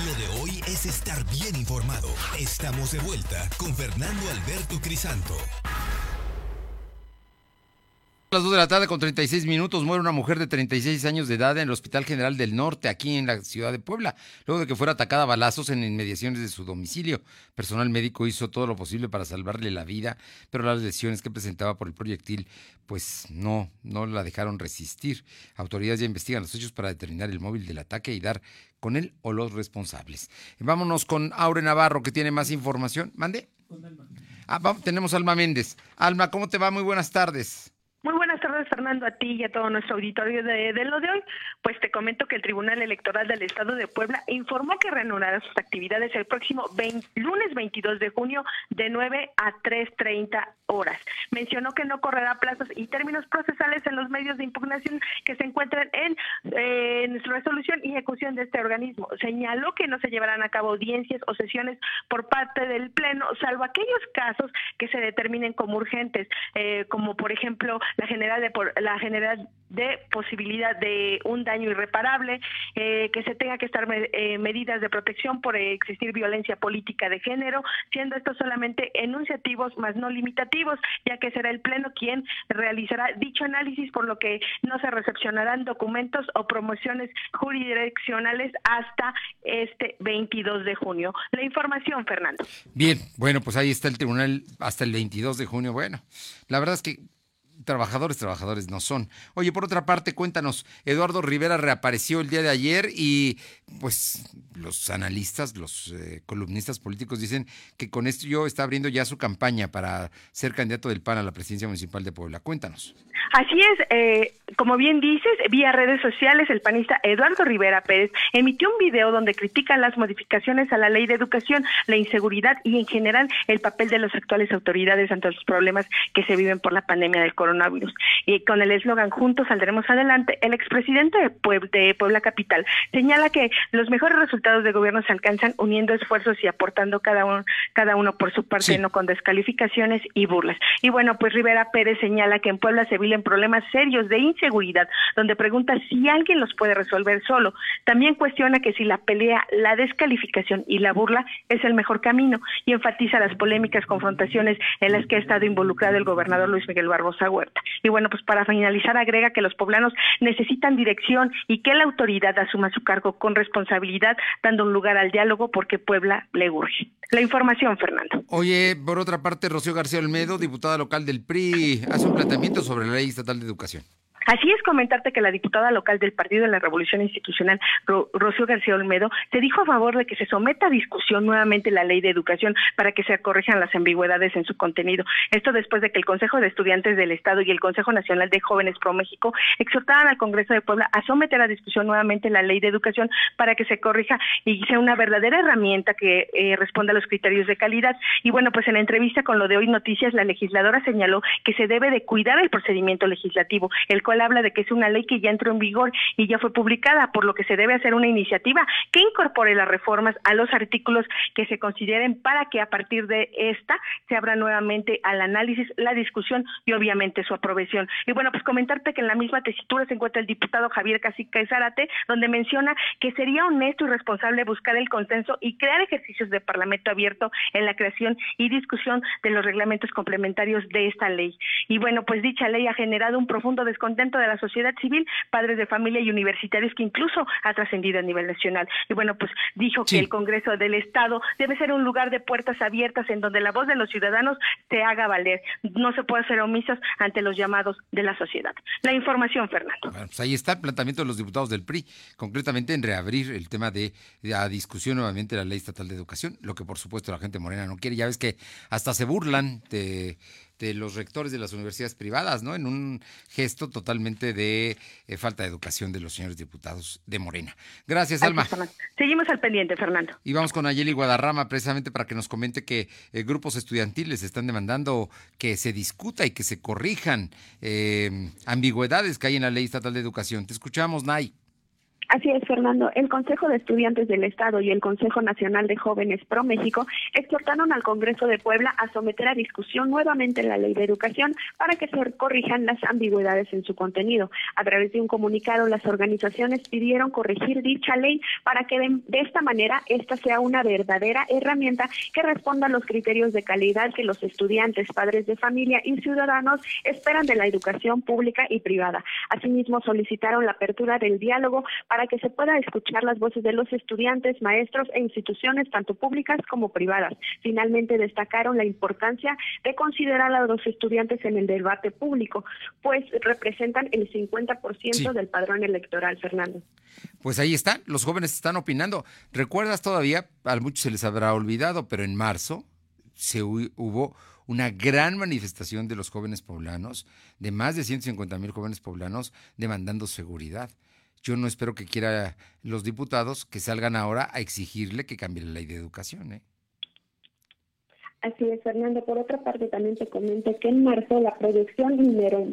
Lo de hoy es estar bien informado. Estamos de vuelta con Fernando Alberto Crisanto. A las 2 de la tarde con 36 minutos muere una mujer de 36 años de edad en el Hospital General del Norte, aquí en la ciudad de Puebla, luego de que fuera atacada a balazos en inmediaciones de su domicilio. Personal médico hizo todo lo posible para salvarle la vida, pero las lesiones que presentaba por el proyectil pues no, no la dejaron resistir. Autoridades ya investigan los hechos para determinar el móvil del ataque y dar con él o los responsables. Vámonos con Aure Navarro, que tiene más información. ¿Mande? Ah, vamos, tenemos a Alma Méndez. Alma, ¿cómo te va? Muy buenas tardes. Muy buenas tardes, Fernando, a ti y a todo nuestro auditorio de, de, lo de hoy. Pues te comento que el Tribunal Electoral del Estado de Puebla informó que reanudará sus actividades el próximo 20, lunes 22 de junio de 9 a 3.30 horas. Mencionó que no correrá plazos y términos procesales en los medios de impugnación que se encuentran en, resolución y ejecución de este organismo. Señaló que no se llevarán a cabo audiencias o sesiones por parte del Pleno, salvo aquellos casos que se determinen como urgentes, eh, como por ejemplo la general de la general de posibilidad de un daño irreparable, eh, que se tenga que estar eh, medidas de protección por existir violencia política de género, siendo estos solamente enunciativos más no limitativos, ya que será el Pleno quien realizará dicho análisis, por lo que no se recepcionarán documentos o promociones jurisdiccionales hasta este 22 de junio. La información, Fernando. Bien, bueno, pues ahí está el tribunal hasta el 22 de junio. Bueno, la verdad es que trabajadores, trabajadores no son. Oye, por otra parte, cuéntanos, Eduardo Rivera reapareció el día de ayer y pues los analistas, los eh, columnistas políticos dicen que con esto yo está abriendo ya su campaña para ser candidato del PAN a la presidencia municipal de Puebla. Cuéntanos. Así es, eh, como bien dices, vía redes sociales, el panista Eduardo Rivera Pérez emitió un video donde critica las modificaciones a la ley de educación, la inseguridad y en general el papel de las actuales autoridades ante los problemas que se viven por la pandemia del coronavirus. Y con el eslogan Juntos saldremos adelante, el expresidente de, Puebla, de Puebla Capital señala que los mejores resultados de gobierno se alcanzan uniendo esfuerzos y aportando cada uno, cada uno por su parte, sí. no con descalificaciones y burlas. Y bueno, pues Rivera Pérez señala que en Puebla se viven problemas serios de inseguridad, donde pregunta si alguien los puede resolver solo. También cuestiona que si la pelea, la descalificación y la burla es el mejor camino y enfatiza las polémicas confrontaciones en las que ha estado involucrado el gobernador Luis Miguel Barbosa puerta. Y bueno, pues para finalizar agrega que los poblanos necesitan dirección y que la autoridad asuma su cargo con responsabilidad, dando un lugar al diálogo porque Puebla le urge. La información, Fernando. Oye, por otra parte, Rocío García Olmedo, diputada local del PRI, hace un planteamiento sobre la ley estatal de educación. Así es comentarte que la diputada local del Partido de la Revolución Institucional, Rocío García Olmedo, se dijo a favor de que se someta a discusión nuevamente la ley de educación para que se corrijan las ambigüedades en su contenido. Esto después de que el Consejo de Estudiantes del Estado y el Consejo Nacional de Jóvenes Pro México exhortaran al Congreso de Puebla a someter a discusión nuevamente la ley de educación para que se corrija y sea una verdadera herramienta que eh, responda a los criterios de calidad. Y bueno, pues en la entrevista con lo de hoy noticias, la legisladora señaló que se debe de cuidar el procedimiento legislativo, el cual habla de que es una ley que ya entró en vigor y ya fue publicada, por lo que se debe hacer una iniciativa que incorpore las reformas a los artículos que se consideren para que a partir de esta se abra nuevamente al análisis, la discusión y obviamente su aprobación. Y bueno, pues comentarte que en la misma tesitura se encuentra el diputado Javier Casica Zárate, donde menciona que sería honesto y responsable buscar el consenso y crear ejercicios de parlamento abierto en la creación y discusión de los reglamentos complementarios de esta ley. Y bueno, pues dicha ley ha generado un profundo descontento de la sociedad civil, padres de familia y universitarios que incluso ha trascendido a nivel nacional. Y bueno, pues dijo que el Congreso del Estado debe ser un lugar de puertas abiertas en donde la voz de los ciudadanos se haga valer. No se puede hacer omisas ante los llamados de la sociedad. La información, Fernando. pues ahí está el planteamiento de los diputados del PRI, concretamente en reabrir el tema de la discusión nuevamente de la ley estatal de educación, lo que por supuesto la gente morena no quiere. Ya ves que hasta se burlan de de los rectores de las universidades privadas, ¿no? En un gesto totalmente de eh, falta de educación de los señores diputados de Morena. Gracias, Alma. Seguimos al pendiente, Fernando. Y vamos con Ayeli Guadarrama, precisamente para que nos comente que eh, grupos estudiantiles están demandando que se discuta y que se corrijan eh, ambigüedades que hay en la Ley Estatal de Educación. Te escuchamos, Nay. Así es, Fernando. El Consejo de Estudiantes del Estado y el Consejo Nacional de Jóvenes Pro México exhortaron al Congreso de Puebla a someter a discusión nuevamente la ley de educación para que se corrijan las ambigüedades en su contenido. A través de un comunicado, las organizaciones pidieron corregir dicha ley para que de, de esta manera esta sea una verdadera herramienta que responda a los criterios de calidad que los estudiantes, padres de familia y ciudadanos esperan de la educación pública y privada. Asimismo, solicitaron la apertura del diálogo para para que se pueda escuchar las voces de los estudiantes, maestros e instituciones tanto públicas como privadas. Finalmente destacaron la importancia de considerar a los estudiantes en el debate público, pues representan el 50% del padrón electoral, Fernando. Pues ahí está, los jóvenes están opinando. ¿Recuerdas todavía? A muchos se les habrá olvidado, pero en marzo se hubo una gran manifestación de los jóvenes poblanos, de más de 150 mil jóvenes poblanos demandando seguridad. Yo no espero que quiera los diputados que salgan ahora a exigirle que cambie la ley de educación. ¿eh? Así es, Fernando. Por otra parte, también te comento que en marzo la producción minero,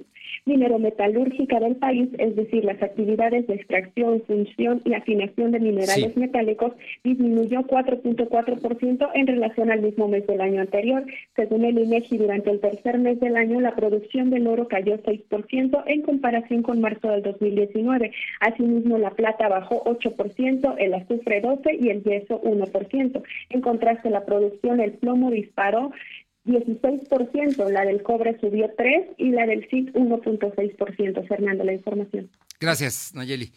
minerometalúrgica del país, es decir, las actividades de extracción, función y afinación de minerales metálicos, disminuyó 4.4% en relación al mismo mes del año anterior. Según el INEGI, durante el tercer mes del año, la producción del oro cayó 6% en comparación con marzo del 2019. Asimismo, la plata bajó 8%, el azufre 12% y el yeso 1%. En contraste, la producción, el plomo disparó 16%, la del cobre subió 3% y la del CIT 1.6%. Fernando, la información. Gracias, Nayeli.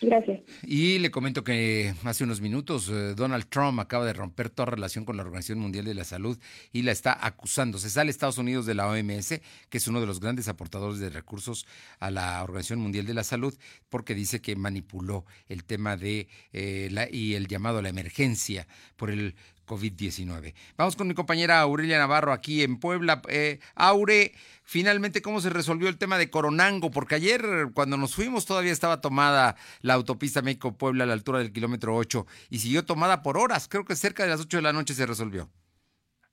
Gracias. Y le comento que hace unos minutos eh, Donald Trump acaba de romper toda relación con la Organización Mundial de la Salud y la está acusando. Se sale Estados Unidos de la OMS, que es uno de los grandes aportadores de recursos a la Organización Mundial de la Salud, porque dice que manipuló el tema de eh, la, y el llamado a la emergencia por el COVID-19. Vamos con mi compañera Aurelia Navarro aquí en Puebla. Eh, Aure, finalmente, ¿cómo se resolvió el tema de Coronango? Porque ayer, cuando nos fuimos, todavía estaba tomada la autopista México-Puebla a la altura del kilómetro 8 y siguió tomada por horas. Creo que cerca de las 8 de la noche se resolvió.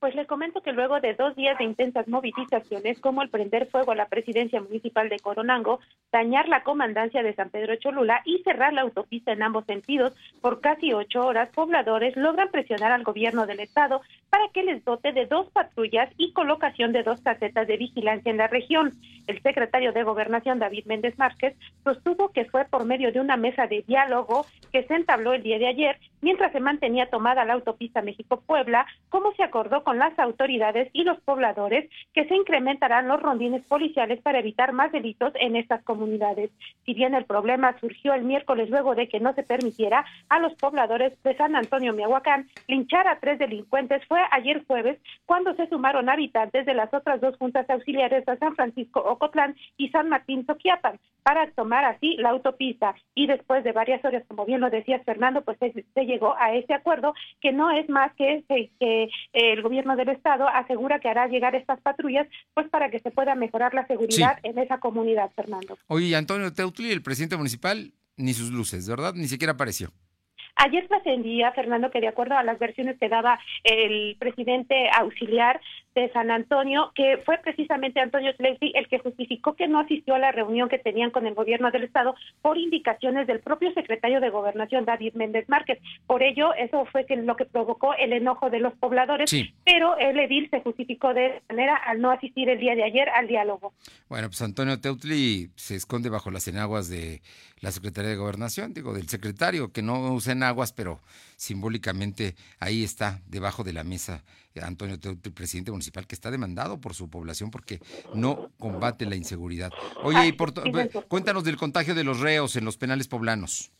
Pues le comento que luego de dos días de intensas movilizaciones, como el prender fuego a la presidencia municipal de Coronango, dañar la comandancia de San Pedro Cholula y cerrar la autopista en ambos sentidos por casi ocho horas, pobladores logran presionar al gobierno del estado para que les dote de dos patrullas y colocación de dos casetas de vigilancia en la región. El secretario de Gobernación, David Méndez Márquez, sostuvo que fue por medio de una mesa de diálogo que se entabló el día de ayer, mientras se mantenía tomada la autopista México-Puebla, como se acordó con con las autoridades y los pobladores que se incrementarán los rondines policiales para evitar más delitos en estas comunidades. Si bien el problema surgió el miércoles luego de que no se permitiera a los pobladores de San Antonio Miahuacán linchar a tres delincuentes, fue ayer jueves cuando se sumaron habitantes de las otras dos juntas auxiliares de San Francisco Ocotlán y San Martín Toquiapan para tomar así la autopista. Y después de varias horas, como bien lo decías Fernando, pues se, se llegó a ese acuerdo que no es más que, que el gobierno del estado asegura que hará llegar estas patrullas pues para que se pueda mejorar la seguridad en esa comunidad, Fernando. Oye, Antonio Teutli, el presidente municipal, ni sus luces, ¿verdad? Ni siquiera apareció. Ayer trascendía, Fernando, que de acuerdo a las versiones que daba el presidente auxiliar de San Antonio, que fue precisamente Antonio Tlexi el que justificó que no asistió a la reunión que tenían con el gobierno del estado por indicaciones del propio secretario de Gobernación, David Méndez Márquez. Por ello, eso fue que lo que provocó el enojo de los pobladores, pero el edil se justificó de esa manera al no asistir el día de ayer al diálogo. Bueno, pues Antonio Teutli se esconde bajo las enaguas de la Secretaría de Gobernación, digo, del secretario, que no usa enaguas, pero simbólicamente ahí está, debajo de la mesa, Antonio Teutli, presidente municipal, que está demandado por su población porque no combate la inseguridad. Oye, y por, cuéntanos del contagio de los reos en los penales poblanos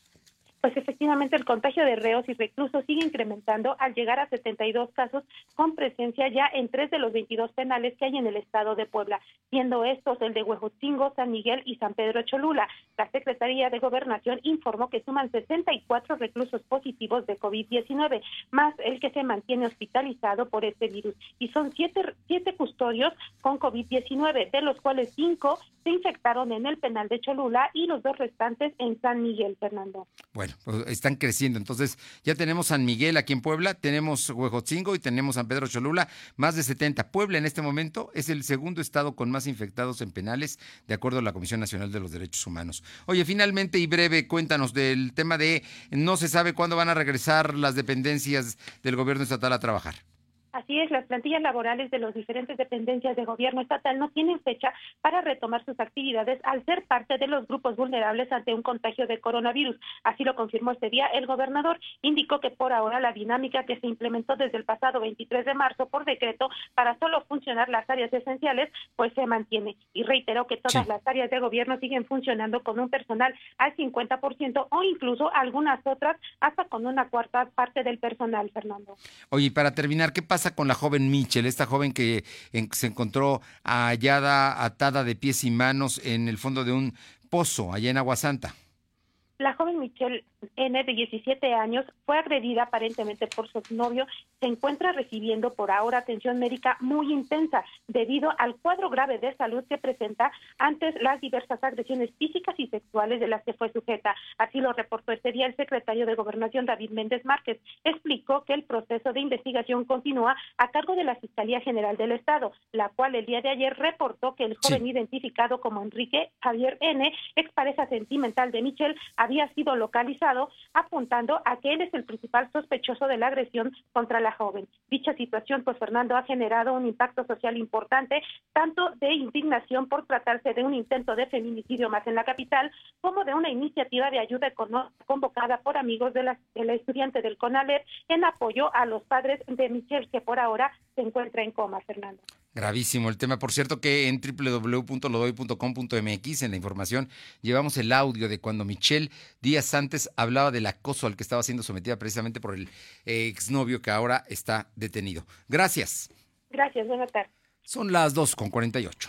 pues efectivamente el contagio de reos y reclusos sigue incrementando al llegar a 72 casos con presencia ya en tres de los 22 penales que hay en el estado de Puebla, siendo estos el de Huejotzingo, San Miguel y San Pedro Cholula. La Secretaría de Gobernación informó que suman 64 reclusos positivos de COVID-19, más el que se mantiene hospitalizado por este virus. Y son siete, siete custodios con COVID-19, de los cuales cinco se infectaron en el penal de Cholula y los dos restantes en San Miguel, Fernando. Bueno, pues, están creciendo. Entonces, ya tenemos San Miguel aquí en Puebla, tenemos Huejotzingo y tenemos San Pedro Cholula, más de 70. Puebla en este momento es el segundo estado con más infectados en penales, de acuerdo a la Comisión Nacional de los Derechos Humanos. Oye, finalmente y breve, cuéntanos del tema de no se sabe cuándo van a regresar las dependencias del gobierno estatal a trabajar. Así es, las plantillas laborales de las diferentes dependencias de gobierno estatal no tienen fecha para retomar sus actividades al ser parte de los grupos vulnerables ante un contagio de coronavirus. Así lo confirmó este día el gobernador. Indicó que por ahora la dinámica que se implementó desde el pasado 23 de marzo por decreto para solo funcionar las áreas esenciales, pues se mantiene. Y reiteró que todas las áreas de gobierno siguen funcionando con un personal al 50% o incluso algunas otras hasta con una cuarta parte del personal, Fernando. Oye, para terminar, ¿qué pasa? Con la joven Mitchell, esta joven que se encontró hallada atada de pies y manos en el fondo de un pozo allá en Aguasanta? La joven Michelle N, de 17 años, fue agredida aparentemente por su novio. Se encuentra recibiendo por ahora atención médica muy intensa debido al cuadro grave de salud que presenta antes las diversas agresiones físicas y sexuales de las que fue sujeta. Así lo reportó este día el secretario de Gobernación, David Méndez Márquez. Explicó que el proceso de investigación continúa a cargo de la Fiscalía General del Estado, la cual el día de ayer reportó que el joven identificado como Enrique Javier N., expareja sentimental de Michelle, había había sido localizado, apuntando a que él es el principal sospechoso de la agresión contra la joven. Dicha situación, pues Fernando, ha generado un impacto social importante, tanto de indignación por tratarse de un intento de feminicidio más en la capital, como de una iniciativa de ayuda económica convocada por amigos de la, estudiante del CONALER en apoyo a los padres de Michelle, que por ahora se encuentra en coma, Fernando. Gravísimo el tema. Por cierto que en www.lodoy.com.mx en la información llevamos el audio de cuando Michelle días antes hablaba del acoso al que estaba siendo sometida precisamente por el exnovio que ahora está detenido. Gracias. Gracias, buenas tardes. Son las 2 con 48.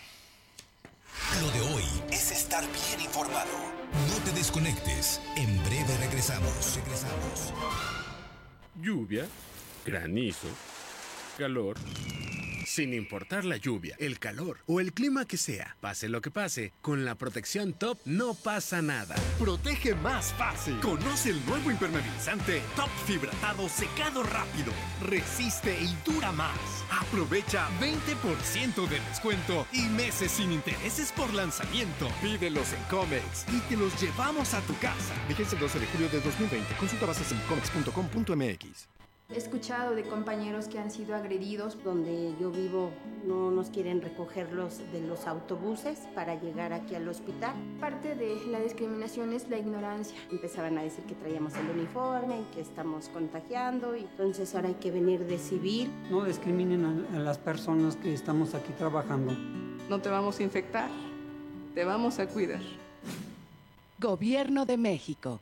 Lo de hoy es estar bien informado. No te desconectes. En breve regresamos. Regresamos. Lluvia, granizo, calor. Sin importar la lluvia, el calor o el clima que sea, pase lo que pase, con la protección Top no pasa nada. Protege más fácil. Conoce el nuevo impermeabilizante Top Fibratado Secado Rápido. Resiste y dura más. Aprovecha 20% de descuento y meses sin intereses por lanzamiento. Pídelos en Comex y te los llevamos a tu casa. Vigencia el 12 de julio de 2020. Consulta bases en comex.com.mx. He escuchado de compañeros que han sido agredidos. Donde yo vivo no nos quieren recogerlos de los autobuses para llegar aquí al hospital. Parte de la discriminación es la ignorancia. Empezaban a decir que traíamos el uniforme y que estamos contagiando y entonces ahora hay que venir de civil. No discriminen a, a las personas que estamos aquí trabajando. No te vamos a infectar, te vamos a cuidar. Gobierno de México.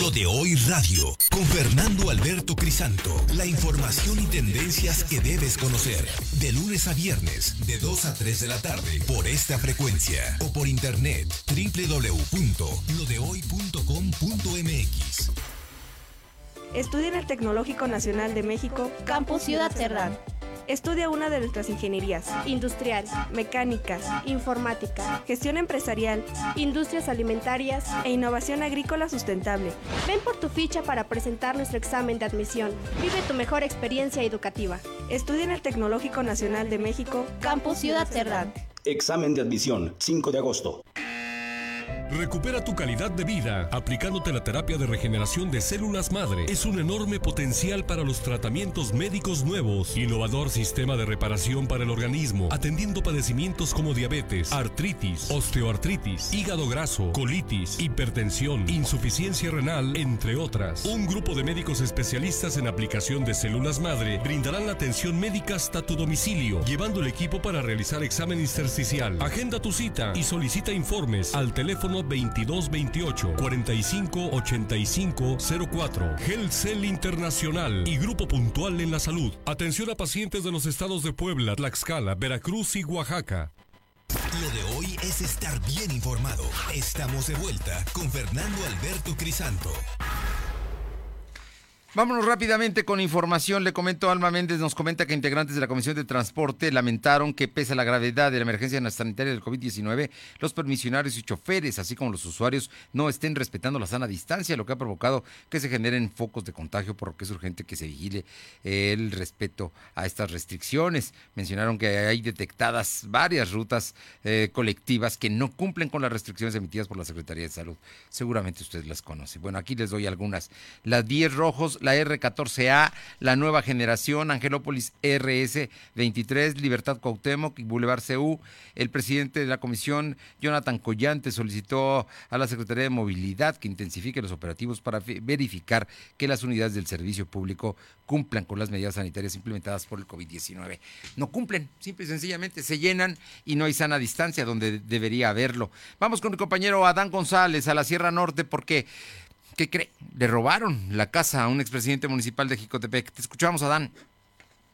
Lo de hoy radio, con Fernando Alberto Crisanto. La información y tendencias que debes conocer. De lunes a viernes, de 2 a 3 de la tarde, por esta frecuencia. O por internet, www.lodehoy.com.mx. Estudia en el Tecnológico Nacional de México, Campus Ciudad Cerdán. Estudia una de nuestras ingenierías. Industrial, Mecánica, informática, Gestión empresarial industrias alimentarias. e innovación agrícola sustentable. Ven por tu ficha para presentar nuestro examen de admisión. Vive tu mejor experiencia educativa. Estudia en el Tecnológico Nacional de México, Campus Ciudad Cerdán. Examen de admisión, 5 de agosto. Recupera tu calidad de vida aplicándote la terapia de regeneración de células madre. Es un enorme potencial para los tratamientos médicos nuevos. Innovador sistema de reparación para el organismo, atendiendo padecimientos como diabetes, artritis, osteoartritis, hígado graso, colitis, hipertensión, insuficiencia renal, entre otras. Un grupo de médicos especialistas en aplicación de células madre brindarán la atención médica hasta tu domicilio, llevando el equipo para realizar examen intersticial. Agenda tu cita y solicita informes al teléfono 2228 45 85 04. Gelcel Internacional y Grupo Puntual en la Salud. Atención a pacientes de los estados de Puebla, Tlaxcala, Veracruz y Oaxaca. Lo de hoy es estar bien informado. Estamos de vuelta con Fernando Alberto Crisanto. Vámonos rápidamente con información. Le comento, Alma Méndez nos comenta que integrantes de la Comisión de Transporte lamentaron que pese a la gravedad de la emergencia sanitaria del COVID-19, los permisionarios y choferes, así como los usuarios, no estén respetando la sana distancia, lo que ha provocado que se generen focos de contagio, por lo que es urgente que se vigile el respeto a estas restricciones. Mencionaron que hay detectadas varias rutas eh, colectivas que no cumplen con las restricciones emitidas por la Secretaría de Salud. Seguramente usted las conoce. Bueno, aquí les doy algunas. Las 10 rojos, la R14A, la nueva generación, Angelópolis RS23, Libertad Cuauhtémoc y Boulevard CU. El presidente de la comisión, Jonathan Collante, solicitó a la Secretaría de Movilidad que intensifique los operativos para verificar que las unidades del servicio público cumplan con las medidas sanitarias implementadas por el COVID-19. No cumplen, simple y sencillamente se llenan y no hay sana distancia donde debería haberlo. Vamos con mi compañero Adán González a la Sierra Norte porque ¿Qué cree? Le robaron la casa a un expresidente municipal de Jicotepec. Te escuchamos, Adán.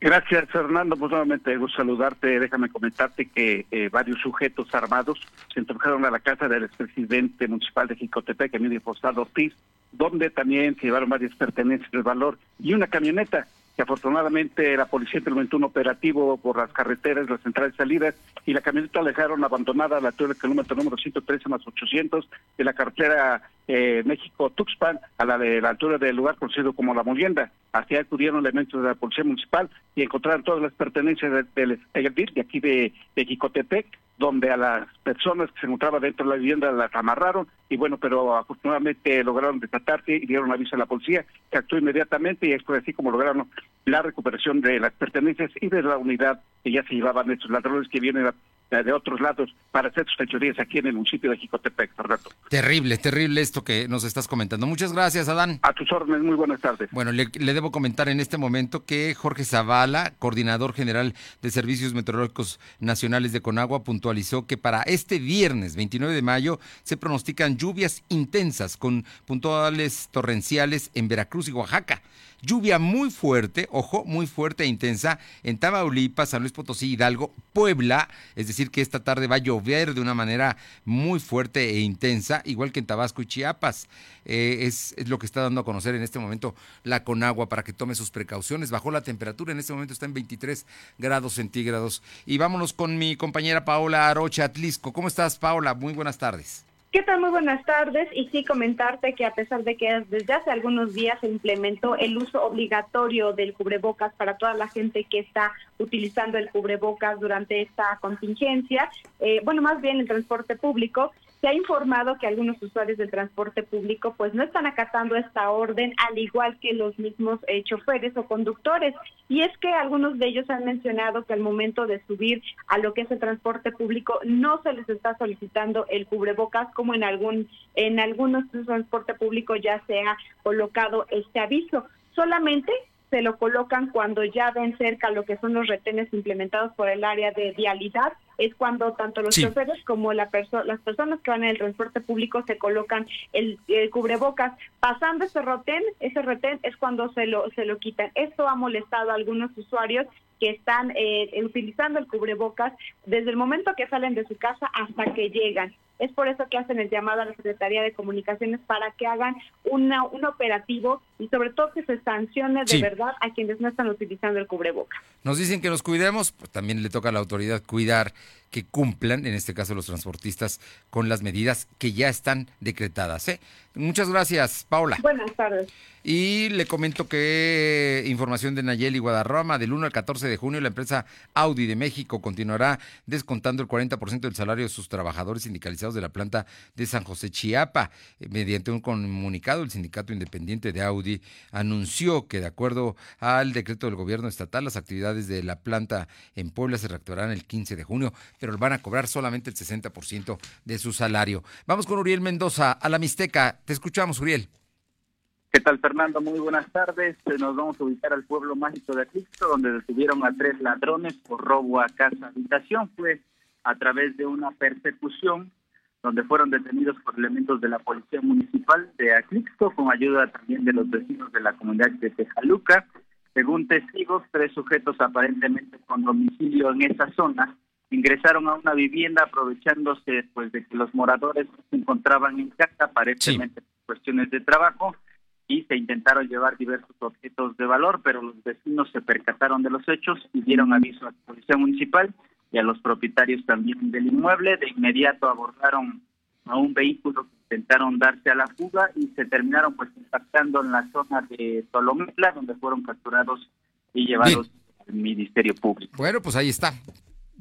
Gracias, Fernando. Pues nuevamente gusto saludarte. Déjame comentarte que eh, varios sujetos armados se introdujeron a la casa del expresidente municipal de Jicotepec, Emilio Postado Ortiz, donde también se llevaron varias pertenencias de valor y una camioneta afortunadamente la policía implementó un operativo por las carreteras, las entradas y salidas, y la camioneta la dejaron abandonada a la altura del kilómetro número 113 más 800 de la carretera eh, México-Tuxpan, a la de la altura del lugar conocido como La Molienda. Así acudieron elementos de la policía municipal y encontraron todas las pertenencias del de, de, de aquí de, de Jicotepec, donde a las personas que se encontraban dentro de la vivienda las amarraron y bueno, pero afortunadamente lograron desatarse y dieron aviso a la policía que actuó inmediatamente y es fue así como lograron la recuperación de las pertenencias y de la unidad que ya se llevaban estos ladrones que vienen de otros lados para hacer sus fechorías aquí en el municipio de Jicotepec, Fernando. Terrible, terrible esto que nos estás comentando. Muchas gracias, Adán. A tus órdenes, muy buenas tardes. Bueno, le, le, debo comentar en este momento que Jorge Zavala, coordinador general de Servicios Meteorológicos Nacionales de Conagua, puntualizó que para este viernes 29 de mayo se pronostican lluvias intensas con puntuales torrenciales en Veracruz y Oaxaca. Lluvia muy fuerte, ojo, muy fuerte e intensa en Tamaulipas, San Luis Potosí, Hidalgo, Puebla, es decir, que esta tarde va a llover de una manera muy fuerte e intensa, igual que en Tabasco y Chiapas. Eh, es, es, lo que está dando a conocer en este momento la Conagua para que tome sus precauciones. Bajó la temperatura, en este momento está en 23 grados centígrados. Y vámonos con mi compañera Paola Arocha Atlisco. ¿Cómo estás, Paola? Muy buenas tardes. ¿Qué tal? Muy buenas tardes. Y sí, comentarte que a pesar de que desde hace algunos días se implementó el uso obligatorio del cubrebocas para toda la gente que está utilizando el cubrebocas durante esta contingencia, eh, bueno, más bien el transporte público, se ha informado que algunos usuarios del transporte público pues no están acatando esta orden, al igual que los mismos eh, choferes o conductores. Y es que algunos de ellos han mencionado que al momento de subir a lo que es el transporte público no se les está solicitando el cubrebocas como en algún en algunos transporte público ya se ha colocado este aviso. Solamente se lo colocan cuando ya ven cerca lo que son los retenes implementados por el área de vialidad. Es cuando tanto los choferes como la las personas que van en el transporte público se colocan el, cubrebocas. Pasando ese retén, ese retén es cuando se lo, se lo quitan. Esto ha molestado a algunos usuarios que están eh, utilizando el cubrebocas desde el momento que salen de su casa hasta que llegan. Es por eso que hacen el llamado a la Secretaría de Comunicaciones para que hagan una, un operativo y sobre todo que se sancione de verdad a quienes no están utilizando el cubreboca. Nos dicen que nos cuidemos, pues también le toca a la autoridad cuidar que cumplan, en este caso los transportistas, con las medidas que ya están decretadas. ¿eh? Muchas gracias, Paula. Buenas tardes. Y le comento que información de Nayeli Guadarrama, del 1 al 14 de junio, la empresa Audi de México continuará descontando el 40% del salario de sus trabajadores sindicalizados de la planta de San José Chiapa. Mediante un comunicado, el sindicato independiente de Audi anunció que de acuerdo al decreto del gobierno estatal, las actividades de la planta en Puebla se reactivarán el 15 de junio pero van a cobrar solamente el 60% de su salario. Vamos con Uriel Mendoza a la Mixteca. Te escuchamos, Uriel. ¿Qué tal, Fernando? Muy buenas tardes. Nos vamos a ubicar al pueblo mágico de Cristo, donde detuvieron a tres ladrones por robo a casa habitación. Fue a través de una persecución donde fueron detenidos por elementos de la Policía Municipal de Atlixco, con ayuda también de los vecinos de la comunidad de Tejaluca. Según testigos, tres sujetos aparentemente con domicilio en esa zona ingresaron a una vivienda aprovechándose pues de que los moradores se encontraban en casa aparentemente por cuestiones de trabajo y se intentaron llevar diversos objetos de valor, pero los vecinos se percataron de los hechos y dieron aviso a la policía municipal y a los propietarios también del inmueble. De inmediato abordaron a un vehículo que intentaron darse a la fuga y se terminaron pues impactando en la zona de Tolometla, donde fueron capturados y llevados al Ministerio Público. Bueno, pues ahí está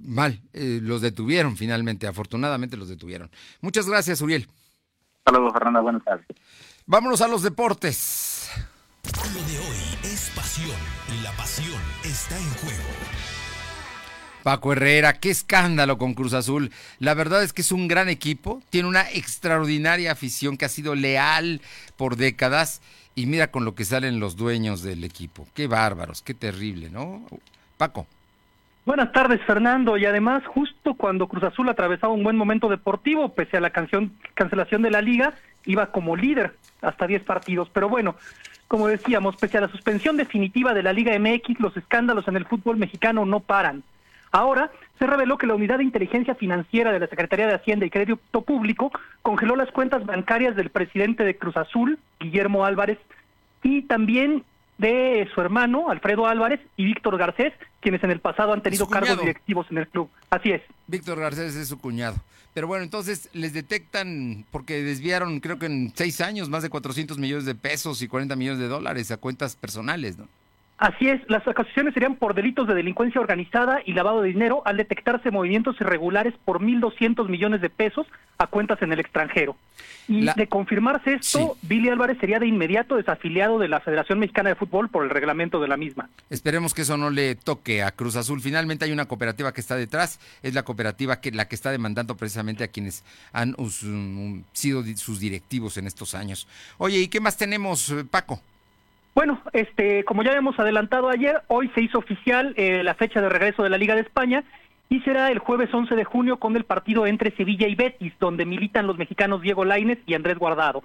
mal, eh, los detuvieron finalmente, afortunadamente los detuvieron. Muchas gracias, Uriel. Saludos, Fernanda, buenas tardes. Vámonos a los deportes. Lo de hoy es pasión y la pasión está en juego. Paco Herrera, qué escándalo con Cruz Azul. La verdad es que es un gran equipo, tiene una extraordinaria afición que ha sido leal por décadas y mira con lo que salen los dueños del equipo. Qué bárbaros, qué terrible, ¿no? Paco. Buenas tardes, Fernando. Y además, justo cuando Cruz Azul atravesaba un buen momento deportivo, pese a la canción, cancelación de la liga, iba como líder hasta 10 partidos. Pero bueno, como decíamos, pese a la suspensión definitiva de la Liga MX, los escándalos en el fútbol mexicano no paran. Ahora se reveló que la Unidad de Inteligencia Financiera de la Secretaría de Hacienda y Crédito Público congeló las cuentas bancarias del presidente de Cruz Azul, Guillermo Álvarez, y también de su hermano, Alfredo Álvarez, y Víctor Garcés, quienes en el pasado han tenido cargos directivos en el club. Así es. Víctor Garcés es su cuñado. Pero bueno, entonces les detectan, porque desviaron creo que en seis años más de 400 millones de pesos y 40 millones de dólares a cuentas personales, ¿no? Así es, las acusaciones serían por delitos de delincuencia organizada y lavado de dinero al detectarse movimientos irregulares por 1.200 millones de pesos a cuentas en el extranjero. Y de confirmarse esto, Billy Álvarez sería de inmediato desafiliado de la Federación Mexicana de Fútbol por el reglamento de la misma. Esperemos que eso no le toque a Cruz Azul. Finalmente hay una cooperativa que está detrás, es la cooperativa que la que está demandando precisamente a quienes han sido sus directivos en estos años. Oye, ¿y qué más tenemos, eh, Paco? Bueno, este, como ya hemos adelantado ayer, hoy se hizo oficial eh, la fecha de regreso de la Liga de España y será el jueves 11 de junio con el partido entre Sevilla y Betis, donde militan los mexicanos Diego Lainez y Andrés Guardado.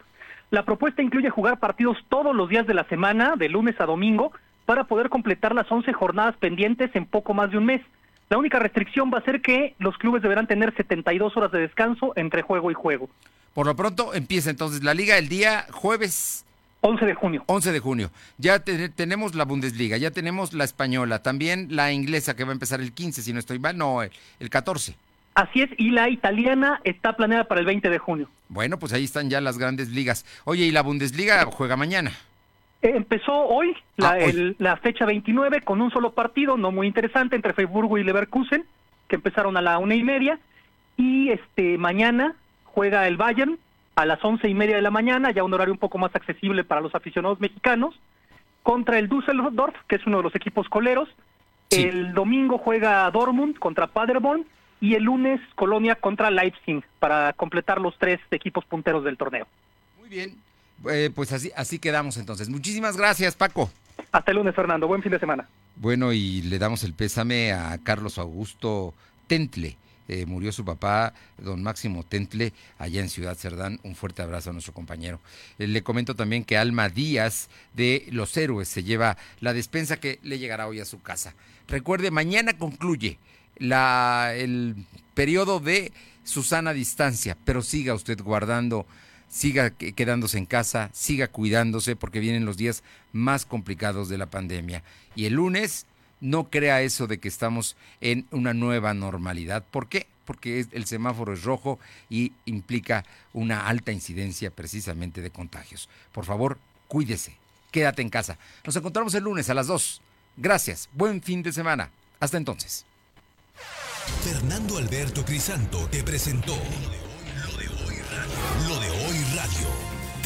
La propuesta incluye jugar partidos todos los días de la semana, de lunes a domingo, para poder completar las 11 jornadas pendientes en poco más de un mes. La única restricción va a ser que los clubes deberán tener 72 horas de descanso entre juego y juego. Por lo pronto empieza entonces la liga el día jueves 11 de junio. 11 de junio. Ya tenemos la Bundesliga, ya tenemos la española, también la inglesa que va a empezar el 15, si no estoy mal, no, el 14. Así es, y la italiana está planeada para el 20 de junio. Bueno, pues ahí están ya las grandes ligas. Oye, ¿y la Bundesliga juega mañana? Empezó hoy la, ah, la fecha 29 con un solo partido, no muy interesante, entre Freiburgo y Leverkusen, que empezaron a la una y media. Y este mañana juega el Bayern a las once y media de la mañana, ya un horario un poco más accesible para los aficionados mexicanos, contra el Düsseldorf, que es uno de los equipos coleros. El domingo juega Dortmund contra Paderborn y el lunes Colonia contra Leipzig para completar los tres equipos punteros del torneo. Muy bien, eh, pues así, así quedamos entonces. Muchísimas gracias, Paco. Hasta el lunes, Fernando. Buen fin de semana. Bueno, y le damos el pésame a Carlos Augusto Tentle. Eh, murió su papá, don Máximo Tentle, allá en Ciudad Cerdán. Un fuerte abrazo a nuestro compañero. Eh, le comento también que Alma Díaz de Los Héroes se lleva la despensa que le llegará hoy a su casa. Recuerde, mañana concluye la, el periodo de Susana distancia, pero siga usted guardando siga quedándose en casa, siga cuidándose porque vienen los días más complicados de la pandemia. Y el lunes no crea eso de que estamos en una nueva normalidad. ¿Por qué? Porque el semáforo es rojo y implica una alta incidencia precisamente de contagios. Por favor, cuídese, quédate en casa. Nos encontramos el lunes a las 2. Gracias, buen fin de semana. Hasta entonces. Fernando Alberto Crisanto te presentó